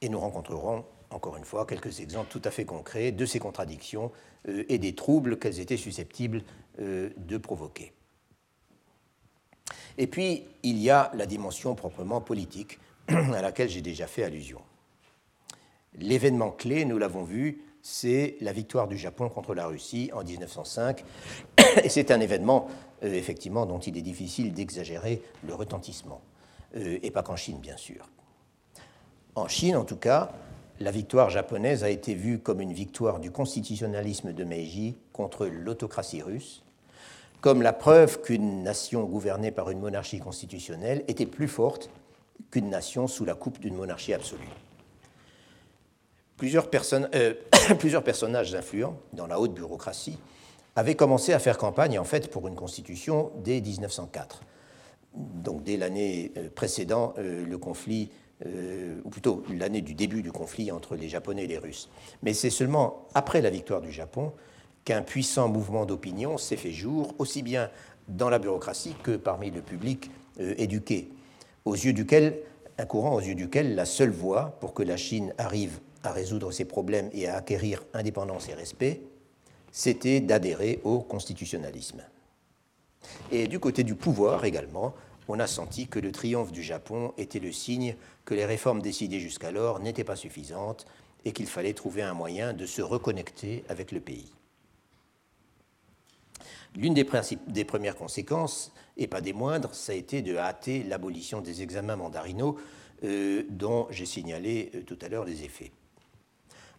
Et nous rencontrerons, encore une fois, quelques exemples tout à fait concrets de ces contradictions euh, et des troubles qu'elles étaient susceptibles euh, de provoquer. Et puis, il y a la dimension proprement politique *clears throat* à laquelle j'ai déjà fait allusion. L'événement clé, nous l'avons vu, c'est la victoire du Japon contre la Russie en 1905. *coughs* Et c'est un événement, euh, effectivement, dont il est difficile d'exagérer le retentissement. Euh, et pas qu'en Chine, bien sûr. En Chine, en tout cas, la victoire japonaise a été vue comme une victoire du constitutionnalisme de Meiji contre l'autocratie russe, comme la preuve qu'une nation gouvernée par une monarchie constitutionnelle était plus forte qu'une nation sous la coupe d'une monarchie absolue. Euh, *coughs* plusieurs, personnages influents dans la haute bureaucratie avaient commencé à faire campagne en fait pour une constitution dès 1904, donc dès l'année euh, précédant euh, le conflit ou plutôt l'année du début du conflit entre les Japonais et les Russes. Mais c'est seulement après la victoire du Japon qu'un puissant mouvement d'opinion s'est fait jour, aussi bien dans la bureaucratie que parmi le public éduqué, aux yeux duquel, un courant aux yeux duquel la seule voie pour que la Chine arrive à résoudre ses problèmes et à acquérir indépendance et respect, c'était d'adhérer au constitutionnalisme. Et du côté du pouvoir également, on a senti que le triomphe du Japon était le signe que les réformes décidées jusqu'alors n'étaient pas suffisantes et qu'il fallait trouver un moyen de se reconnecter avec le pays. L'une des, des, premières conséquences, et pas des moindres, ça a été de hâter l'abolition des examens mandarinaux euh, dont j'ai signalé euh, tout à l'heure les effets.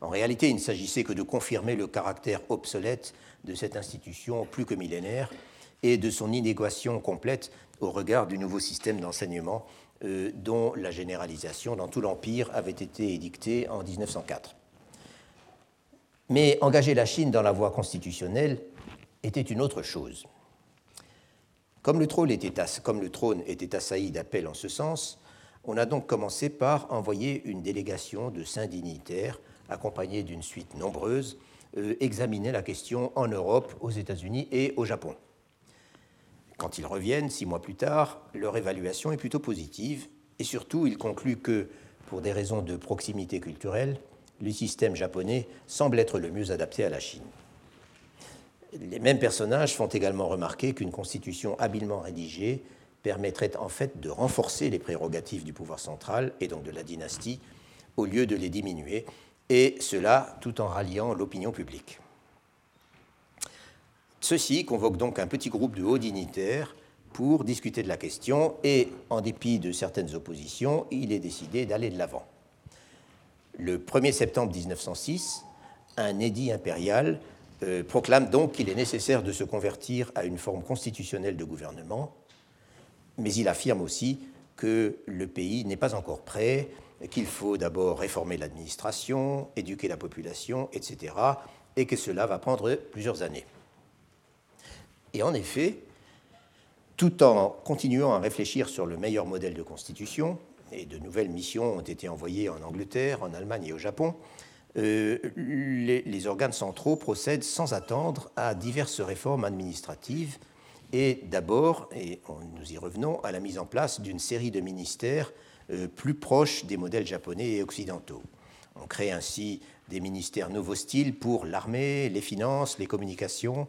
En réalité, il ne s'agissait que de confirmer le caractère obsolète de cette institution plus que millénaire et de son inégation complète au regard du nouveau système d'enseignement euh, dont la généralisation dans tout l'Empire avait été édictée en 1904. Mais engager la Chine dans la voie constitutionnelle était une autre chose. Comme le trône était, comme le trône était assailli d'appels en ce sens, on a donc commencé par envoyer une délégation de saints dignitaires, accompagnée d'une suite nombreuse, euh, examiner la question en Europe, aux États-Unis et au Japon. Quand ils reviennent, six mois plus tard, leur évaluation est plutôt positive et surtout ils concluent que, pour des raisons de proximité culturelle, le système japonais semble être le mieux adapté à la Chine. Les mêmes personnages font également remarquer qu'une constitution habilement rédigée permettrait en fait de renforcer les prérogatives du pouvoir central et donc de la dynastie au lieu de les diminuer, et cela tout en ralliant l'opinion publique. Ceci convoque donc un petit groupe de hauts dignitaires pour discuter de la question et, en dépit de certaines oppositions, il est décidé d'aller de l'avant. Le 1er septembre 1906, un édit impérial euh, proclame donc qu'il est nécessaire de se convertir à une forme constitutionnelle de gouvernement, mais il affirme aussi que le pays n'est pas encore prêt, qu'il faut d'abord réformer l'administration, éduquer la population, etc., et que cela va prendre plusieurs années. Et en effet, tout en continuant à réfléchir sur le meilleur modèle de constitution, et de nouvelles missions ont été envoyées en Angleterre, en Allemagne et au Japon, euh, les, organes centraux procèdent sans attendre à diverses réformes administratives et d'abord, et nous y revenons, à la mise en place d'une série de ministères plus proches des modèles japonais et occidentaux. On crée ainsi des ministères nouveaux styles pour l'armée, les finances, les communications,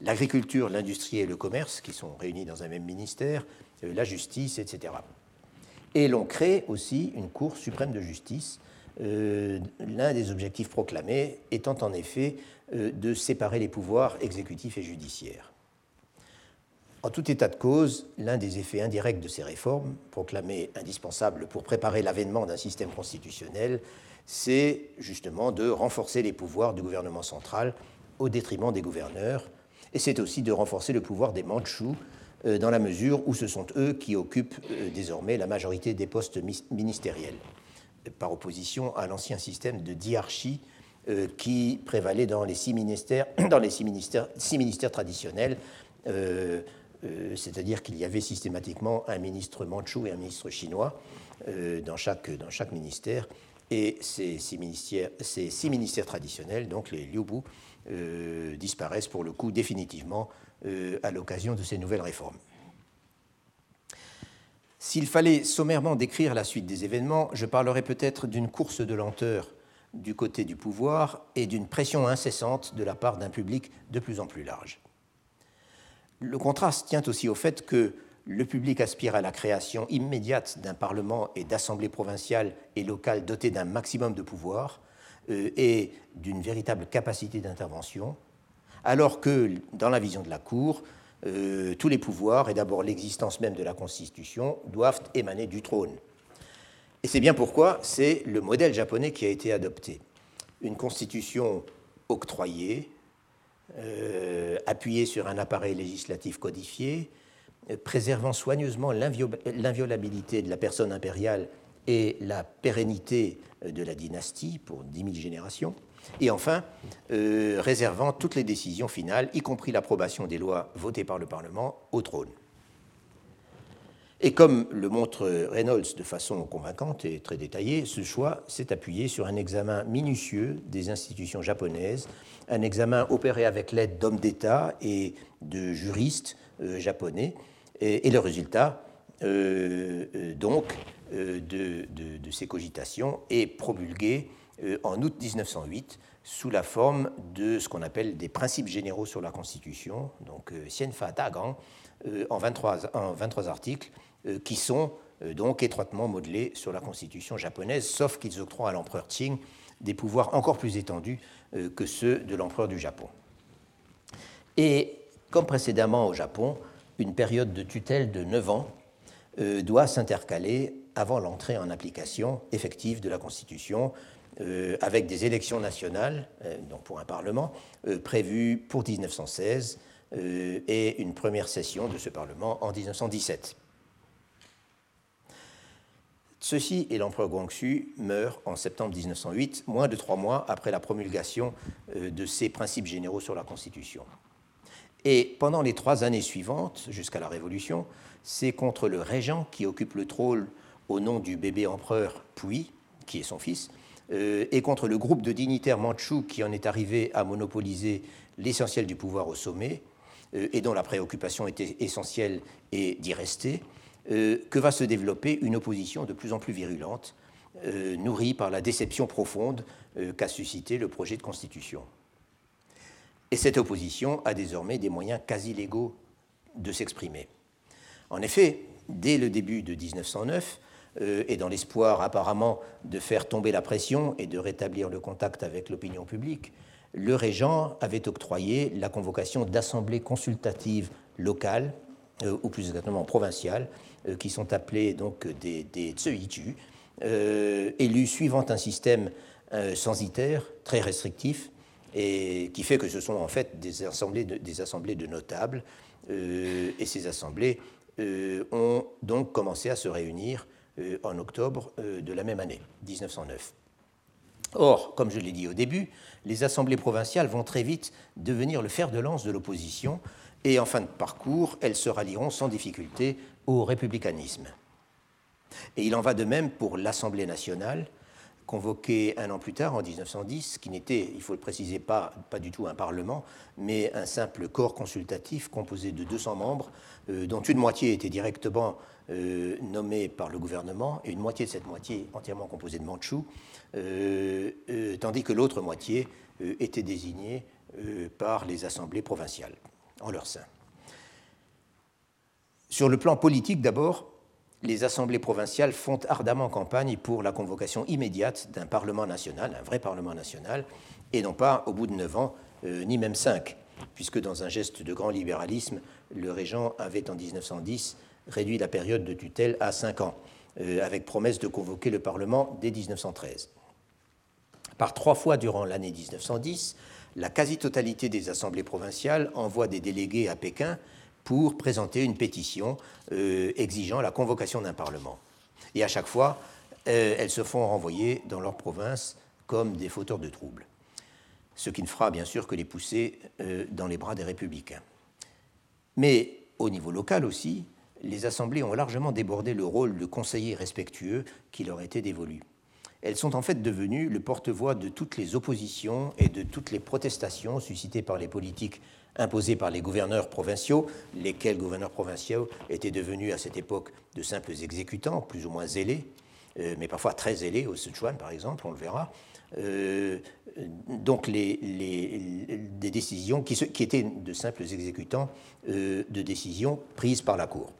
l'agriculture, l'industrie et le commerce, qui sont réunis dans un même ministère, euh, la justice, etc. Et l'on crée aussi une Cour suprême de justice, euh, l'un des objectifs proclamés étant en effet euh, de séparer les pouvoirs exécutifs et judiciaires. En tout état de cause, l'un des effets indirects de ces réformes, proclamées indispensables pour préparer l'avènement d'un système constitutionnel, c'est justement de renforcer les pouvoirs du gouvernement central au détriment des gouverneurs, et c'est aussi de renforcer le pouvoir des Mandchous euh, dans la mesure où ce sont eux qui occupent euh, désormais la majorité des postes ministériels, par opposition à l'ancien système de diarchie euh, qui prévalait dans les six ministères, *clears throat* dans les six ministères, six ministères traditionnels, c'est-à-dire qu'il y avait systématiquement un ministre mandchou et un ministre chinois dans, chaque, dans chaque ministère, et ces six ministères, traditionnels, donc les liubu, euh, disparaissent pour le coup définitivement euh, à l'occasion de ces nouvelles réformes. S'il fallait sommairement décrire la suite des événements, je parlerai peut-être d'une course de lenteur du côté du pouvoir et d'une pression incessante de la part d'un public de plus en plus large. Le contraste tient aussi au fait que le public aspire à la création immédiate d'un Parlement et d'assemblées provinciales et locales dotés d'un maximum de pouvoir, et d'une véritable capacité d'intervention, alors que dans la vision de la Cour, tous les pouvoirs, et d'abord l'existence même de la Constitution, doivent émaner du trône. Et c'est bien pourquoi c'est le modèle japonais qui a été adopté. Une constitution octroyée, euh, appuyée sur un appareil législatif codifié, euh, préservant soigneusement l'inviolabilité de la personne impériale et la pérennité euh, de la dynastie pour dix mille générations, et enfin réservant toutes les décisions finales, y compris l'approbation des lois votées par le Parlement, au trône. Et comme le montre Reynolds de façon convaincante et très détaillée, ce choix s'est appuyé sur un examen minutieux des institutions japonaises, un examen opéré avec l'aide d'hommes d'État et de juristes euh, japonais, et, le résultat, euh, euh, donc, de, ces cogitations est promulgué en août 1908 sous la forme de ce qu'on appelle des principes généraux sur la Constitution, donc Sienfa Dagan, en 23, en 23 articles qui sont euh, donc étroitement modelés sur la constitution japonaise, sauf qu'ils octroient à l'empereur Qing des pouvoirs encore plus étendus euh, que ceux de l'empereur du Japon. Et comme précédemment au Japon, une période de tutelle de 9 ans doit s'intercaler avant l'entrée en application effective de la Constitution, avec des élections nationales, donc pour un Parlement, prévues pour 1916 et une première session de ce Parlement en 1917. Ceci et l'empereur Guangxu meurt en septembre 1908, moins de trois mois après la promulgation euh, de ces principes généraux sur la Constitution. Et pendant les trois années suivantes, jusqu'à la Révolution, c'est contre le régent qui occupe le trône au nom du bébé empereur Pui, qui est son fils, euh, et contre le groupe de dignitaires mandchous qui en est arrivé à monopoliser l'essentiel du pouvoir au sommet, euh, et dont la préoccupation était essentielle et d'y rester, que va se développer une opposition de plus en plus virulente, euh, nourrie par la déception profonde euh, qu'a suscité le projet de constitution. Et cette opposition a désormais des moyens quasi légaux de s'exprimer. En effet, dès le début de 1909, et dans l'espoir apparemment de faire tomber la pression et de rétablir le contact avec l'opinion publique, le régent avait octroyé la convocation d'assemblées consultatives locales, ou plus exactement provinciales, euh, qui sont appelés donc des, des euh, élus suivant un système euh, censitaire très restrictif et qui fait que ce sont en fait des assemblées de, des assemblées de notables et ces assemblées ont donc commencé à se réunir en octobre de la même année, 1909. Or, comme je l'ai dit au début, les assemblées provinciales vont très vite devenir le fer de lance de l'opposition et en fin de parcours, elles se rallieront sans difficulté au républicanisme. Et il en va de même pour l'Assemblée nationale, convoquée un an plus tard, en 1910, qui n'était, il faut le préciser, pas, pas du tout un parlement, mais un simple corps consultatif composé de 200 membres, euh, dont une moitié était directement euh, nommée par le gouvernement, et une moitié de cette moitié entièrement composée de Mandchous, euh, tandis que l'autre moitié était désignée par les assemblées provinciales en leur sein. Sur le plan politique d'abord, les assemblées provinciales font ardemment campagne pour la convocation immédiate d'un Parlement national, un vrai Parlement national, et non pas au bout de neuf ans, euh, ni même cinq, puisque dans un geste de grand libéralisme, le régent avait en 1910 réduit la période de tutelle à cinq ans, euh, avec promesse de convoquer le Parlement dès 1913. Par trois fois durant l'année 1910, la quasi-totalité des assemblées provinciales envoient des délégués à Pékin pour présenter une pétition euh, exigeant la convocation d'un Parlement. Et à chaque fois, euh, elles se font renvoyer dans leur province comme des fauteurs de troubles, ce qui ne fera bien sûr que les pousser euh, dans les bras des républicains. Mais au niveau local aussi, les assemblées ont largement débordé le rôle de conseillers respectueux qui leur était dévolu. Elles sont en fait devenues le porte-voix de toutes les oppositions et de toutes les protestations suscitées par les politiques imposés par les gouverneurs provinciaux, lesquels gouverneurs provinciaux étaient devenus à cette époque de simples exécutants, plus ou moins zélés, euh, mais parfois très zélés, au Sichuan par exemple, on le verra. Euh, donc des décisions qui, étaient de simples exécutants euh, de décisions prises par la Cour.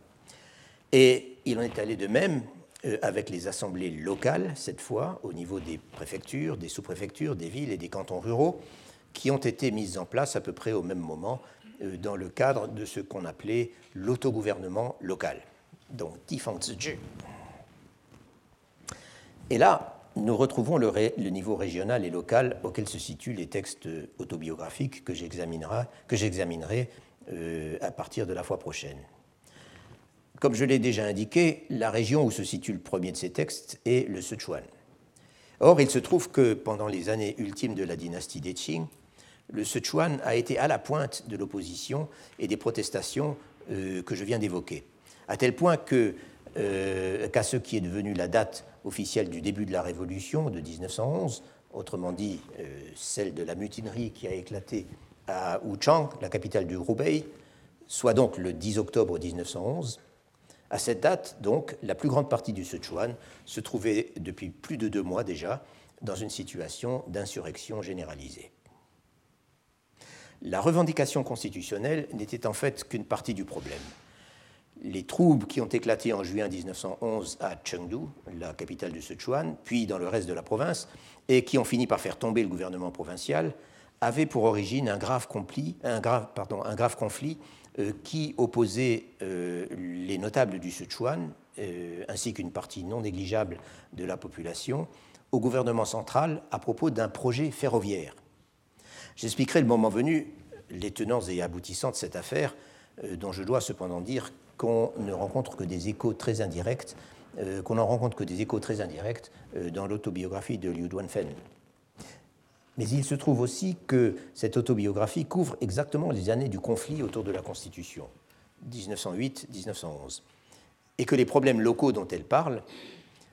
Et il en est allé de même avec les assemblées locales, cette fois, au niveau des préfectures, des sous-préfectures, des villes et des cantons ruraux, qui ont été mises en place à peu près au même moment euh, dans le cadre de ce qu'on appelait l'autogouvernement local. Donc, Et là, nous retrouvons le, niveau régional et local auquel se situent les textes autobiographiques que j'examinerai euh, à partir de la fois prochaine. Comme je l'ai déjà indiqué, la région où se situe le premier de ces textes est le Sichuan. Or, il se trouve que pendant les années ultimes de la dynastie des Qing, le Sichuan a été à la pointe de l'opposition et des protestations euh, que je viens d'évoquer, à tel point euh, qu'à ce qui est devenu la date officielle du début de la Révolution de 1911, autrement dit euh, celle de la mutinerie qui a éclaté à Wuchang, la capitale du Hubei, soit donc le 10 octobre 1911, à cette date, donc, la plus grande partie du Sichuan se trouvait depuis plus de deux mois déjà dans une situation d'insurrection généralisée. La revendication constitutionnelle n'était en fait qu'une partie du problème. Les troubles qui ont éclaté en juin 1911 à Chengdu, la capitale du Sichuan, puis dans le reste de la province, et qui ont fini par faire tomber le gouvernement provincial, avaient pour origine un grave, conflit euh, qui opposait euh, les notables du Sichuan, euh, ainsi qu'une partie non négligeable de la population, au gouvernement central à propos d'un projet ferroviaire. J'expliquerai le moment venu les tenants et aboutissants de cette affaire, dont je dois cependant dire qu'on ne rencontre que des échos très indirects, qu'on n'en rencontre que des échos très indirects dans l'autobiographie de Liu Duanfen. Mais il se trouve aussi que cette autobiographie couvre exactement les années du conflit autour de la Constitution, 1908-1911, et que les problèmes locaux dont elle parle,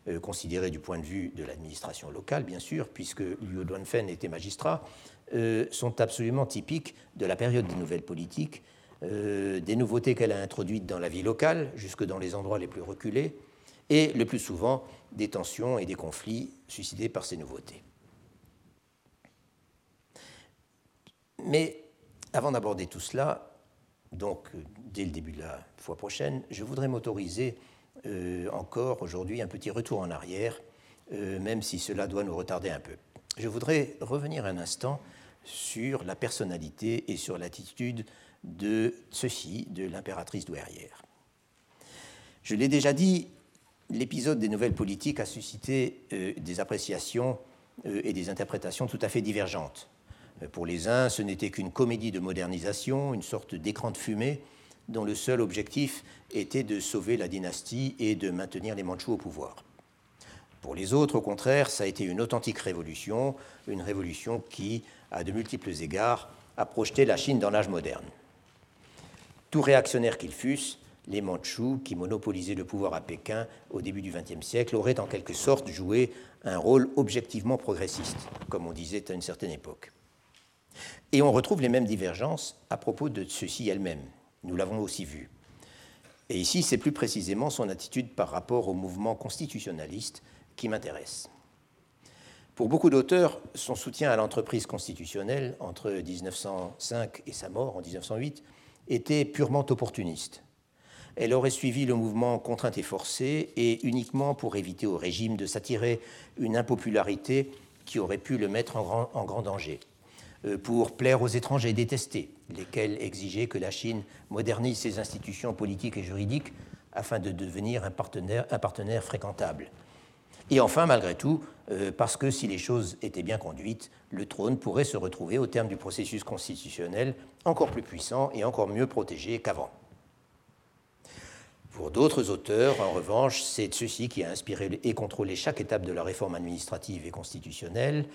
euh, considérés du point de vue de l'administration locale, bien sûr, puisque Liu Duanfen était magistrat, euh, sont absolument typiques de la période des nouvelles politiques, euh, des nouveautés qu'elle a introduites dans la vie locale, jusque dans les endroits les plus reculés, et le plus souvent des tensions et des conflits suscités par ces nouveautés. Mais avant d'aborder tout cela, donc dès le début de la fois prochaine, je voudrais m'autoriser euh, encore aujourd'hui un petit retour en arrière, même si cela doit nous retarder un peu. Je voudrais revenir un instant sur la personnalité et sur l'attitude de ceci, de l'impératrice douairière. Je l'ai déjà dit, l'épisode des nouvelles politiques a suscité euh, des appréciations et des interprétations tout à fait divergentes. Pour les uns, ce n'était qu'une comédie de modernisation, une sorte d'écran de fumée dont le seul objectif était de sauver la dynastie et de maintenir les Mandchous au pouvoir. Pour les autres, au contraire, ça a été une authentique révolution, une révolution qui, à de multiples égards, a projeté la Chine dans l'âge moderne. Tout réactionnaire qu'ils fussent, les Mandchous, qui monopolisaient le pouvoir à Pékin au début du XXe siècle, auraient en quelque sorte joué un rôle objectivement progressiste, comme on disait à une certaine époque. Et on retrouve les mêmes divergences à propos de ceci elle-même. Nous l'avons aussi vu. Et ici, c'est plus précisément son attitude par rapport au mouvement constitutionnaliste qui m'intéresse. Pour beaucoup d'auteurs, son soutien à l'entreprise constitutionnelle entre 1905 et sa mort en 1908 était purement opportuniste. Elle aurait suivi le mouvement contrainte et forcée et uniquement pour éviter au régime de s'attirer une impopularité qui aurait pu le mettre en grand, danger. Euh, pour plaire aux étrangers détestés, lesquels exigeaient que la Chine modernise ses institutions politiques et juridiques afin de devenir un partenaire fréquentable. Et enfin, malgré tout, euh, parce que si les choses étaient bien conduites, le trône pourrait se retrouver au terme du processus constitutionnel encore plus puissant et encore mieux protégé qu'avant. Pour d'autres auteurs, en revanche, c'est ceci qui a inspiré et contrôlé chaque étape de la réforme administrative et constitutionnelle,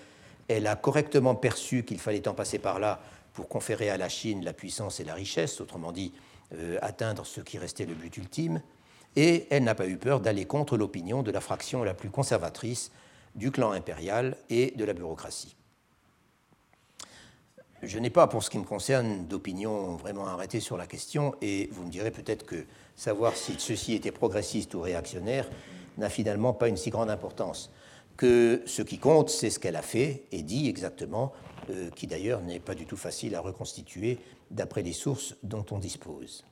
elle a correctement perçu qu'il fallait en passer par là pour conférer à la Chine la puissance et la richesse, autrement dit, euh, atteindre ce qui restait le but ultime, et elle n'a pas eu peur d'aller contre l'opinion de la fraction la plus conservatrice du clan impérial et de la bureaucratie. Je n'ai pas, pour ce qui me concerne, d'opinion vraiment arrêtée sur la question, et vous me direz peut-être que savoir si ceci était progressiste ou réactionnaire n'a finalement pas une si grande importance que ce qui compte, c'est ce qu'elle a fait et dit exactement, euh, qui d'ailleurs n'est pas du tout facile à reconstituer d'après les sources dont on dispose.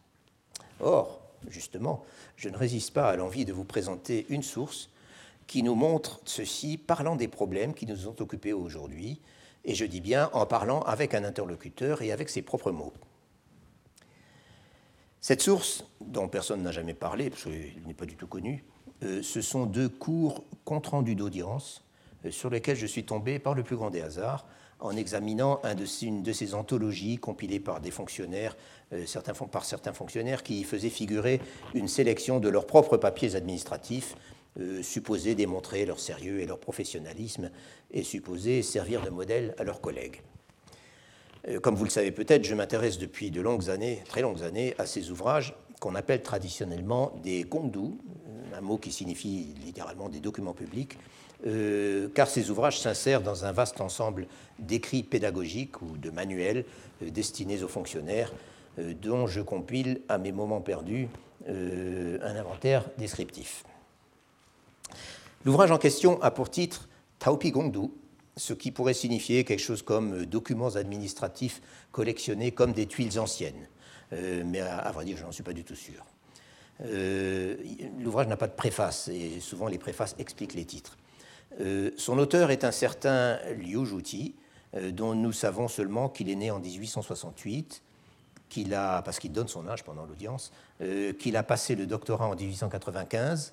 Or, justement, je ne résiste pas à l'envie de vous présenter une source qui nous montre ceci parlant des problèmes qui nous ont occupés aujourd'hui, et je dis bien en parlant avec un interlocuteur et avec ses propres mots. Cette source, dont personne n'a jamais parlé, parce qu'il n'est pas du tout connu, euh, ce sont deux courts comptes rendus d'audience euh, sur lesquels je suis tombé par le plus grand des hasards en examinant une de ces anthologies compilées par des fonctionnaires, euh, certains, par certains fonctionnaires qui faisaient figurer une sélection de leurs propres papiers administratifs supposés démontrer leur sérieux et leur professionnalisme et supposés servir de modèle à leurs collègues. Euh, comme vous le savez peut-être, je m'intéresse depuis de longues années, très longues années, à ces ouvrages qu'on appelle traditionnellement des gongdu, un mot qui signifie littéralement des documents publics, euh, car ces ouvrages s'insèrent dans un vaste ensemble d'écrits pédagogiques ou de manuels euh, destinés aux fonctionnaires, dont je compile à mes moments perdus un inventaire descriptif. L'ouvrage en question a pour titre Taupi Gongdu, ce qui pourrait signifier quelque chose comme euh, documents administratifs collectionnés comme des tuiles anciennes. Euh, mais à, vrai dire, je n'en suis pas du tout sûr. Euh, l'ouvrage n'a pas de préface, et souvent les préfaces expliquent les titres. Son auteur est un certain Liu Juti, dont nous savons seulement qu'il est né en 1868, qu'il a, parce qu'il donne son âge pendant l'audience, qu'il a passé le doctorat en 1895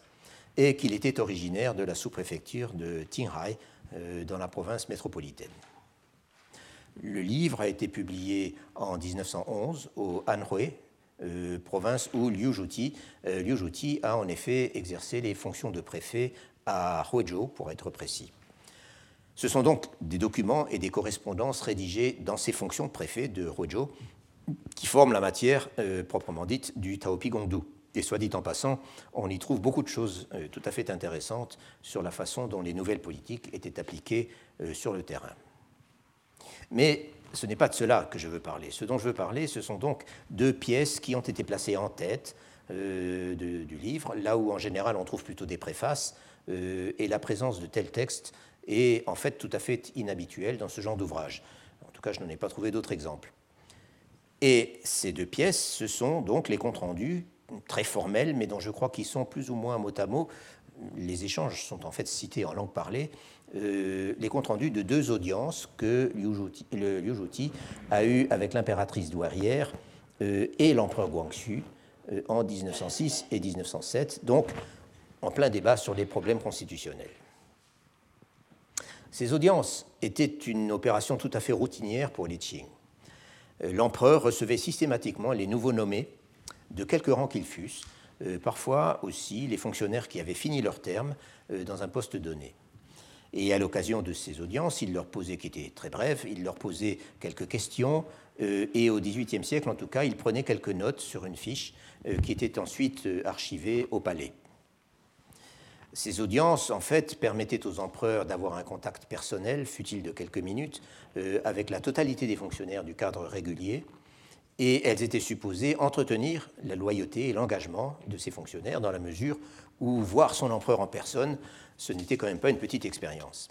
et qu'il était originaire de la sous-préfecture de Qinghai, euh, dans la province métropolitaine. Le livre a été publié en 1911 au Anhui, euh, province où Liu Zhuti, euh, Liu a en effet exercé les fonctions de préfet à Huizhou, pour être précis. Ce sont donc des documents et des correspondances rédigées dans ces fonctions de préfet de Huizhou qui forment la matière proprement dite du Taopi Gongdu. Et soit dit en passant, on y trouve beaucoup de choses euh, tout à fait intéressantes sur la façon dont les nouvelles politiques étaient appliquées euh, sur le terrain. Mais ce n'est pas de cela que je veux parler. Ce dont je veux parler, ce sont donc deux pièces qui ont été placées en tête euh, du livre, là où en général on trouve plutôt des préfaces, et la présence de tels textes est en fait tout à fait inhabituelle dans ce genre d'ouvrage. En tout cas, je n'en ai pas trouvé d'autres exemples. Et ces deux pièces, ce sont donc les comptes rendus très formels, mais dont je crois qu'ils sont plus ou moins mot à mot. Les échanges sont en fait cités en langue parlée. Euh, les comptes rendus de deux audiences que Liu Zhuti a eues avec l'impératrice douairière euh, et l'empereur Guangxu euh, en 1906 et 1907, donc en plein débat sur les problèmes constitutionnels. Ces audiences étaient une opération tout à fait routinière pour Li Qing. L'empereur recevait systématiquement les nouveaux nommés de quelque rang qu'ils fussent, euh, parfois aussi les fonctionnaires qui avaient fini leur terme euh, dans un poste donné. Et à l'occasion de ces audiences, il leur posait, qui étaient très brèves, il leur posait quelques questions, euh, et au XVIIIe siècle en tout cas, il prenait quelques notes sur une fiche qui était ensuite archivée au palais. Ces audiences, en fait, permettaient aux empereurs d'avoir un contact personnel, fut-il de quelques minutes, avec la totalité des fonctionnaires du cadre régulier, et elles étaient supposées entretenir la loyauté et l'engagement de ces fonctionnaires dans la mesure où voir son empereur en personne, ce n'était quand même pas une petite expérience.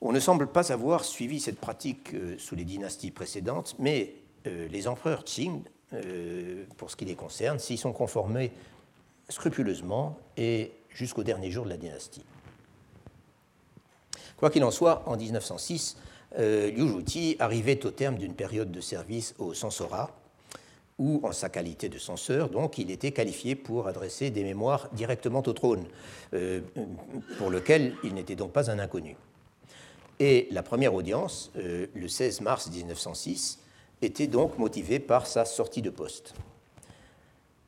On ne semble pas avoir suivi cette pratique euh, sous les dynasties précédentes, mais euh, les empereurs Qing, euh, pour ce qui les concerne, s'y sont conformés scrupuleusement et jusqu'au dernier jour de la dynastie. Quoi qu'il en soit, en 1906, euh, Liu Zhuti arrivait au terme d'une période de service au Sansora, où, en sa qualité de censeur, donc, il était qualifié pour adresser des mémoires directement au trône, euh, pour lequel il n'était donc pas un inconnu. Et la première audience, euh, le 16 mars 1906, était donc motivée par sa sortie de poste.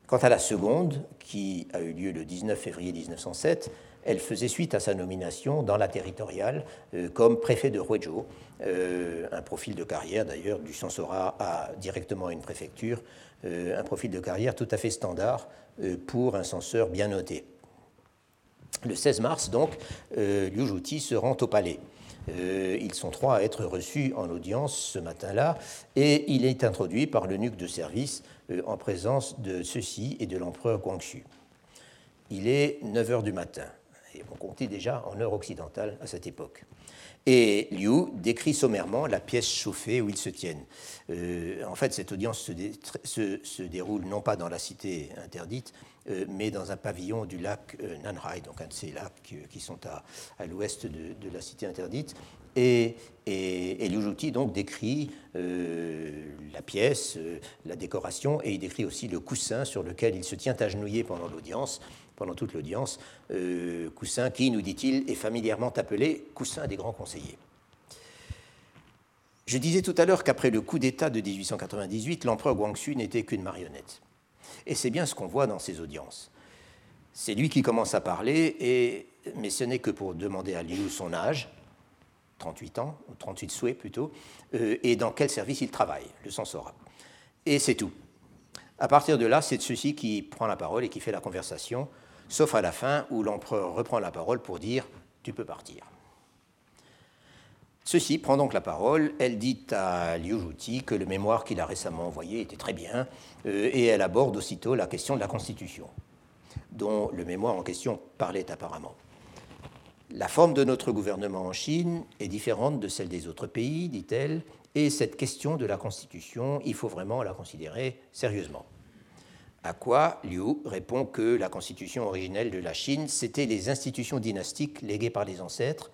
Quant à la seconde, qui a eu lieu le 19 février 1907, elle faisait suite à sa nomination dans la territoriale euh, comme préfet de Huizhou, euh, un profil de carrière d'ailleurs du Sansora à directement une préfecture, euh, un profil de carrière tout à fait standard pour un censeur bien noté. Le 16 mars, donc, Liu Zhuti se rend au palais. ils sont trois à être reçus en audience ce matin-là, et il est introduit par l'eunuque de service en présence de ceux-ci et de l'empereur Guangxu. Il est 9 heures du matin Et on comptait déjà en heure occidentale à cette époque. Et Liu décrit sommairement la pièce chauffée où ils se tiennent. Euh, en fait, cette audience se, déroule non pas dans la cité interdite, euh, mais dans un pavillon du lac euh, Nanhai, donc un de ces lacs qui sont à, l'ouest de, la cité interdite. Et, et, Liu Juti donc décrit la pièce, la décoration, et il décrit aussi le coussin sur lequel il se tient agenouillé pendant l'audience pendant toute l'audience, euh, Coussin qui, nous dit-il, est familièrement appelé Coussin des grands conseillers. Je disais tout à l'heure qu'après le coup d'État de 1898, l'empereur Guangxu n'était qu'une marionnette. Et c'est bien ce qu'on voit dans ces audiences. C'est lui qui commence à parler, et, mais ce n'est que pour demander à Liu son âge, 38 ans, ou 38 souhaits plutôt, euh, et dans quel service il travaille, le censorat. Et c'est tout. À partir de là, c'est ceci qui prend la parole et qui fait la conversation, sauf à la fin où l'empereur reprend la parole pour dire Tu peux partir. Ceci prend donc la parole. Elle dit à Liu Juti que le mémoire qu'il a récemment envoyé était très bien, euh, et elle aborde aussitôt la question de la Constitution, dont le mémoire en question parlait apparemment. La forme de notre gouvernement en Chine est différente de celle des autres pays, dit-elle, et cette question de la Constitution, il faut vraiment la considérer sérieusement. À quoi Liu répond que la constitution originelle de la Chine, c'était les institutions dynastiques léguées par les ancêtres,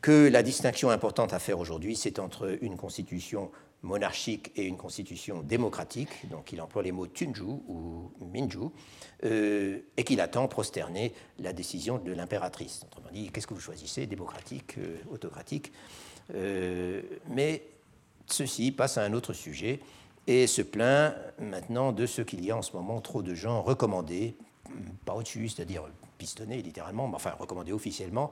que la distinction importante à faire aujourd'hui, c'est entre une constitution monarchique et une constitution démocratique, donc il emploie les mots Tunju ou Minju, euh, et qu'il attend prosterner la décision de l'impératrice. Autrement dit, qu'est-ce que vous choisissez, démocratique, euh, autocratique euh, Mais ceci passe à un autre sujet, et se plaint maintenant de ce qu'il y a en ce moment trop de gens recommandés, pas au-dessus, c'est-à-dire pistonnés littéralement, mais enfin recommandés officiellement,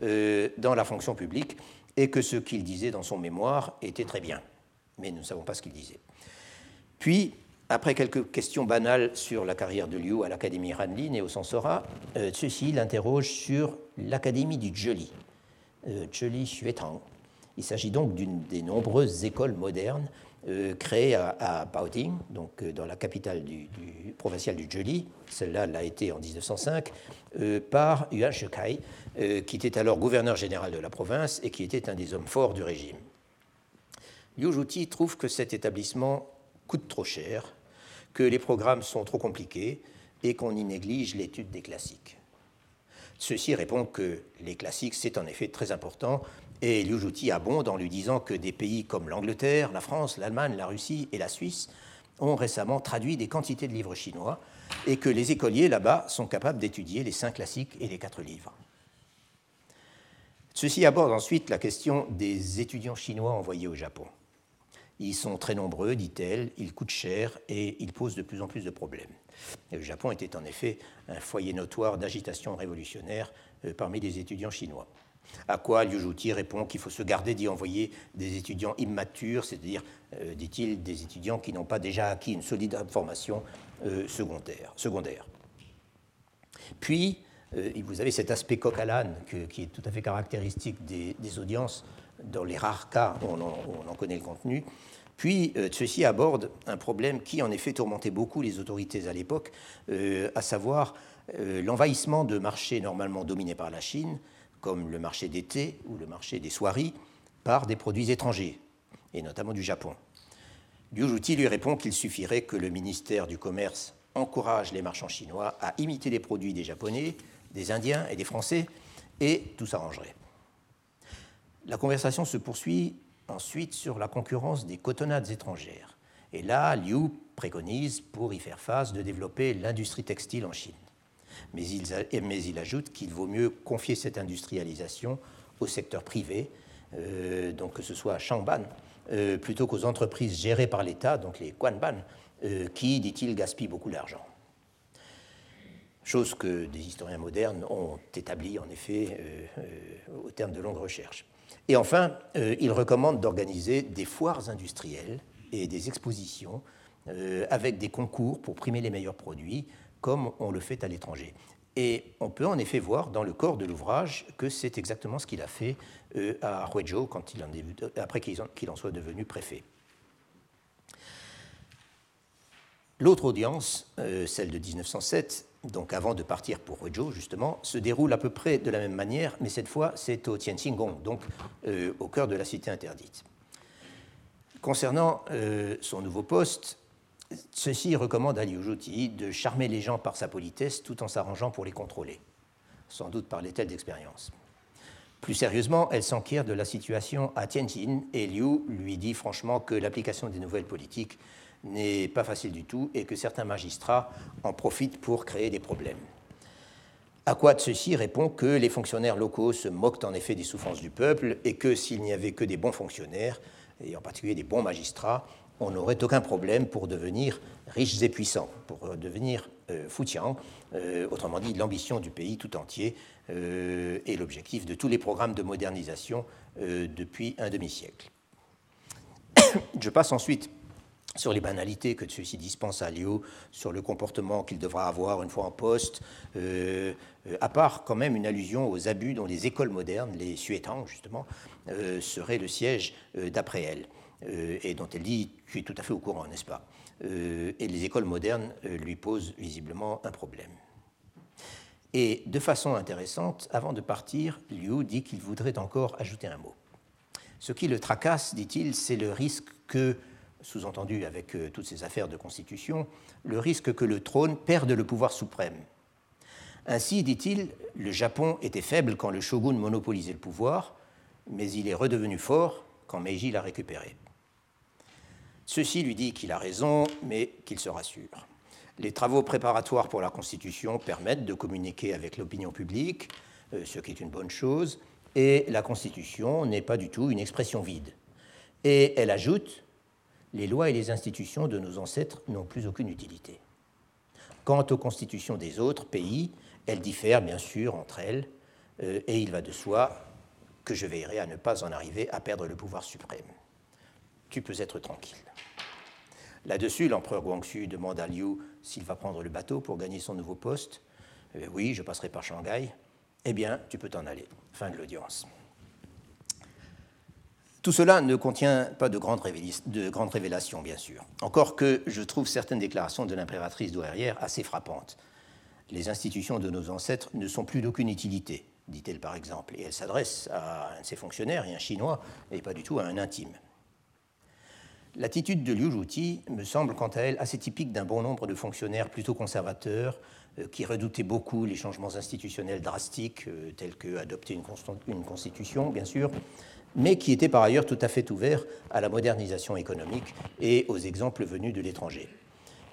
dans la fonction publique, et que ce qu'il disait dans son mémoire était très bien. Mais nous ne savons pas ce qu'il disait. Puis, après quelques questions banales sur la carrière de Liu à l'Académie Ranlin et au Sensora, euh, ceci l'interroge sur l'Académie du Zheli, euh, Xuetang. Il s'agit donc d'une des nombreuses écoles modernes euh, créée à, à, Baoting, donc euh, dans la capitale du, provinciale du Zheli, celle-là l'a été en 1905, euh, par Yuan Shikai, qui était alors gouverneur général de la province et qui était un des hommes forts du régime. Juti trouve que cet établissement coûte trop cher, que les programmes sont trop compliqués et qu'on y néglige l'étude des classiques. Ceci répond que les classiques, c'est en effet très important, et Liu Juti abonde en lui disant que des pays comme l'Angleterre, la France, l'Allemagne, la Russie et la Suisse ont récemment traduit des quantités de livres chinois et que les écoliers là-bas sont capables d'étudier les cinq classiques et les quatre livres. Ceci aborde ensuite la question des étudiants chinois envoyés au Japon. Ils sont très nombreux, dit-elle, ils coûtent cher et ils posent de plus en plus de problèmes. le Japon était en effet un foyer notoire d'agitation révolutionnaire euh, parmi les étudiants chinois. À quoi Liu Juti répond qu'il faut se garder d'y envoyer des étudiants immatures, c'est-à-dire, euh, dit-il, des étudiants qui n'ont pas déjà acquis une solide formation euh, secondaire, secondaire. Puis, vous avez cet aspect coq à l'âne qui est tout à fait caractéristique des, audiences, dans les rares cas on en, connaît le contenu. Puis, ceci aborde un problème qui, en effet, tourmentait beaucoup les autorités à l'époque, à savoir l'envahissement de marchés normalement dominés par la Chine comme le marché d'été ou le marché des soieries, par des produits étrangers, et notamment du Japon. Liu lui répond qu'il suffirait que le ministère du Commerce encourage les marchands chinois à imiter les produits des Japonais, des Indiens et des Français, et tout s'arrangerait. La conversation se poursuit ensuite sur la concurrence des cotonnades étrangères. Et là, Liu préconise, pour y faire face, de développer l'industrie textile en Chine mais il, ajoute qu'il vaut mieux confier cette industrialisation au secteur privé, euh, donc que ce soit à Shangban, euh, plutôt qu'aux entreprises gérées par l'État, donc les Quanban, euh, qui, dit-il, gaspillent beaucoup d'argent. Chose que des historiens modernes ont établie, en effet, au terme de longues recherches. Et enfin, il recommande d'organiser des foires industrielles et des expositions avec des concours pour primer les meilleurs produits, comme on le fait à l'étranger. Et on peut en effet voir dans le corps de l'ouvrage que c'est exactement ce qu'il a fait euh, à Huizhou quand il en après qu'il en soit devenu préfet. L'autre audience, euh, celle de 1907, donc avant de partir pour Huizhou, justement, se déroule à peu près de la même manière, mais cette fois, c'est au Tianqinggong, donc euh, au cœur de la cité interdite. Concernant euh, son nouveau poste, ceci recommande à Liu Zhuti de charmer les gens par sa politesse tout en s'arrangeant pour les contrôler, sans doute par les d'expérience. Plus sérieusement, elle s'enquiert de la situation à Tianjin et Liu lui dit franchement que l'application des nouvelles politiques n'est pas facile du tout et que certains magistrats en profitent pour créer des problèmes. À quoi de ceci répond que les fonctionnaires locaux se moquent en effet des souffrances du peuple et que s'il n'y avait que des bons fonctionnaires, et en particulier des bons magistrats, on n'aurait aucun problème pour devenir riches et puissants, pour devenir euh, euh autrement dit l'ambition du pays tout entier euh, et l'objectif de tous les programmes de modernisation euh, depuis un demi-siècle. *coughs* Je passe ensuite sur les banalités que ceux-ci dispensent à Liu, sur le comportement qu'il devra avoir une fois en poste, euh, euh, à part quand même une allusion aux abus dont les écoles modernes, les Suétang justement, euh, seraient le siège d'après elle, et dont elle dit Tu es tout à fait au courant, n'est-ce pas Et les écoles modernes lui posent visiblement un problème. Et de façon intéressante, avant de partir, Liu dit qu'il voudrait encore ajouter un mot. Ce qui le tracasse, dit-il, c'est le risque que sous-entendu avec euh, toutes ces affaires de constitution, le risque que le trône perde le pouvoir suprême. Ainsi, dit-il, le Japon était faible quand le shogun monopolisait le pouvoir, mais il est redevenu fort quand Meiji l'a récupéré. Ceci lui dit qu'il a raison, mais qu'il se rassure. Les travaux préparatoires pour la Constitution permettent de communiquer avec l'opinion publique, euh, ce qui est une bonne chose, et la Constitution n'est pas du tout une expression vide. Et elle ajoute les lois et les institutions de nos ancêtres n'ont plus aucune utilité. Quant aux constitutions des autres pays, elles diffèrent bien sûr entre elles, euh, et il va de soi que je veillerai à ne pas en arriver à perdre le pouvoir suprême. Tu peux être tranquille. Là-dessus, l'empereur Guangxu demande à Liu s'il va prendre le bateau pour gagner son nouveau poste. Euh, oui, je passerai par Shanghai. Eh bien, tu peux t'en aller. Fin de l'audience. Tout cela ne contient pas de grandes, révélations, bien sûr. Encore que je trouve certaines déclarations de l'impératrice douairière assez frappantes. Les institutions de nos ancêtres ne sont plus d'aucune utilité, dit-elle par exemple, et elle s'adresse à un de ses fonctionnaires, et un Chinois, et pas du tout à un intime. L'attitude de Liu Zhuti me semble quant à elle assez typique d'un bon nombre de fonctionnaires plutôt conservateurs euh, qui redoutaient beaucoup les changements institutionnels drastiques euh, tels que adopter une, constitution, bien sûr, mais qui était par ailleurs tout à fait ouvert à la modernisation économique et aux exemples venus de l'étranger.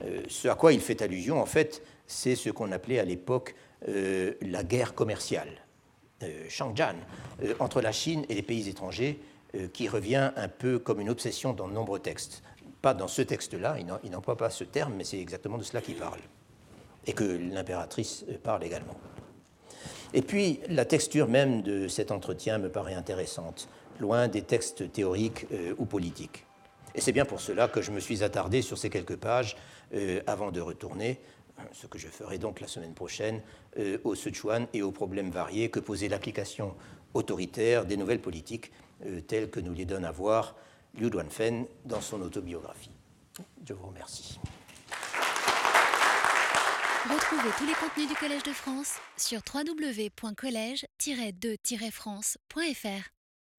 Euh, ce à quoi il fait allusion, en fait, c'est ce qu'on appelait à l'époque euh, la guerre commerciale, euh, Shangjian, entre la Chine et les pays étrangers, qui revient un peu comme une obsession dans de nombreux textes. Pas dans ce texte-là, il n'emploie pas ce terme, mais c'est exactement de cela qu'il parle, et que l'impératrice parle également. Et puis, la texture même de cet entretien me paraît intéressante loin des textes théoriques euh, ou politiques. Et c'est bien pour cela que je me suis attardé sur ces quelques pages euh, avant de retourner, ce que je ferai donc la semaine prochaine, euh, au Sichuan et aux problèmes variés que posait l'application autoritaire des nouvelles politiques telles que nous les donne à voir Liu Duanfen dans son autobiographie. Je vous remercie. Retrouvez tous les contenus du Collège de France sur www.colège-2-france.fr.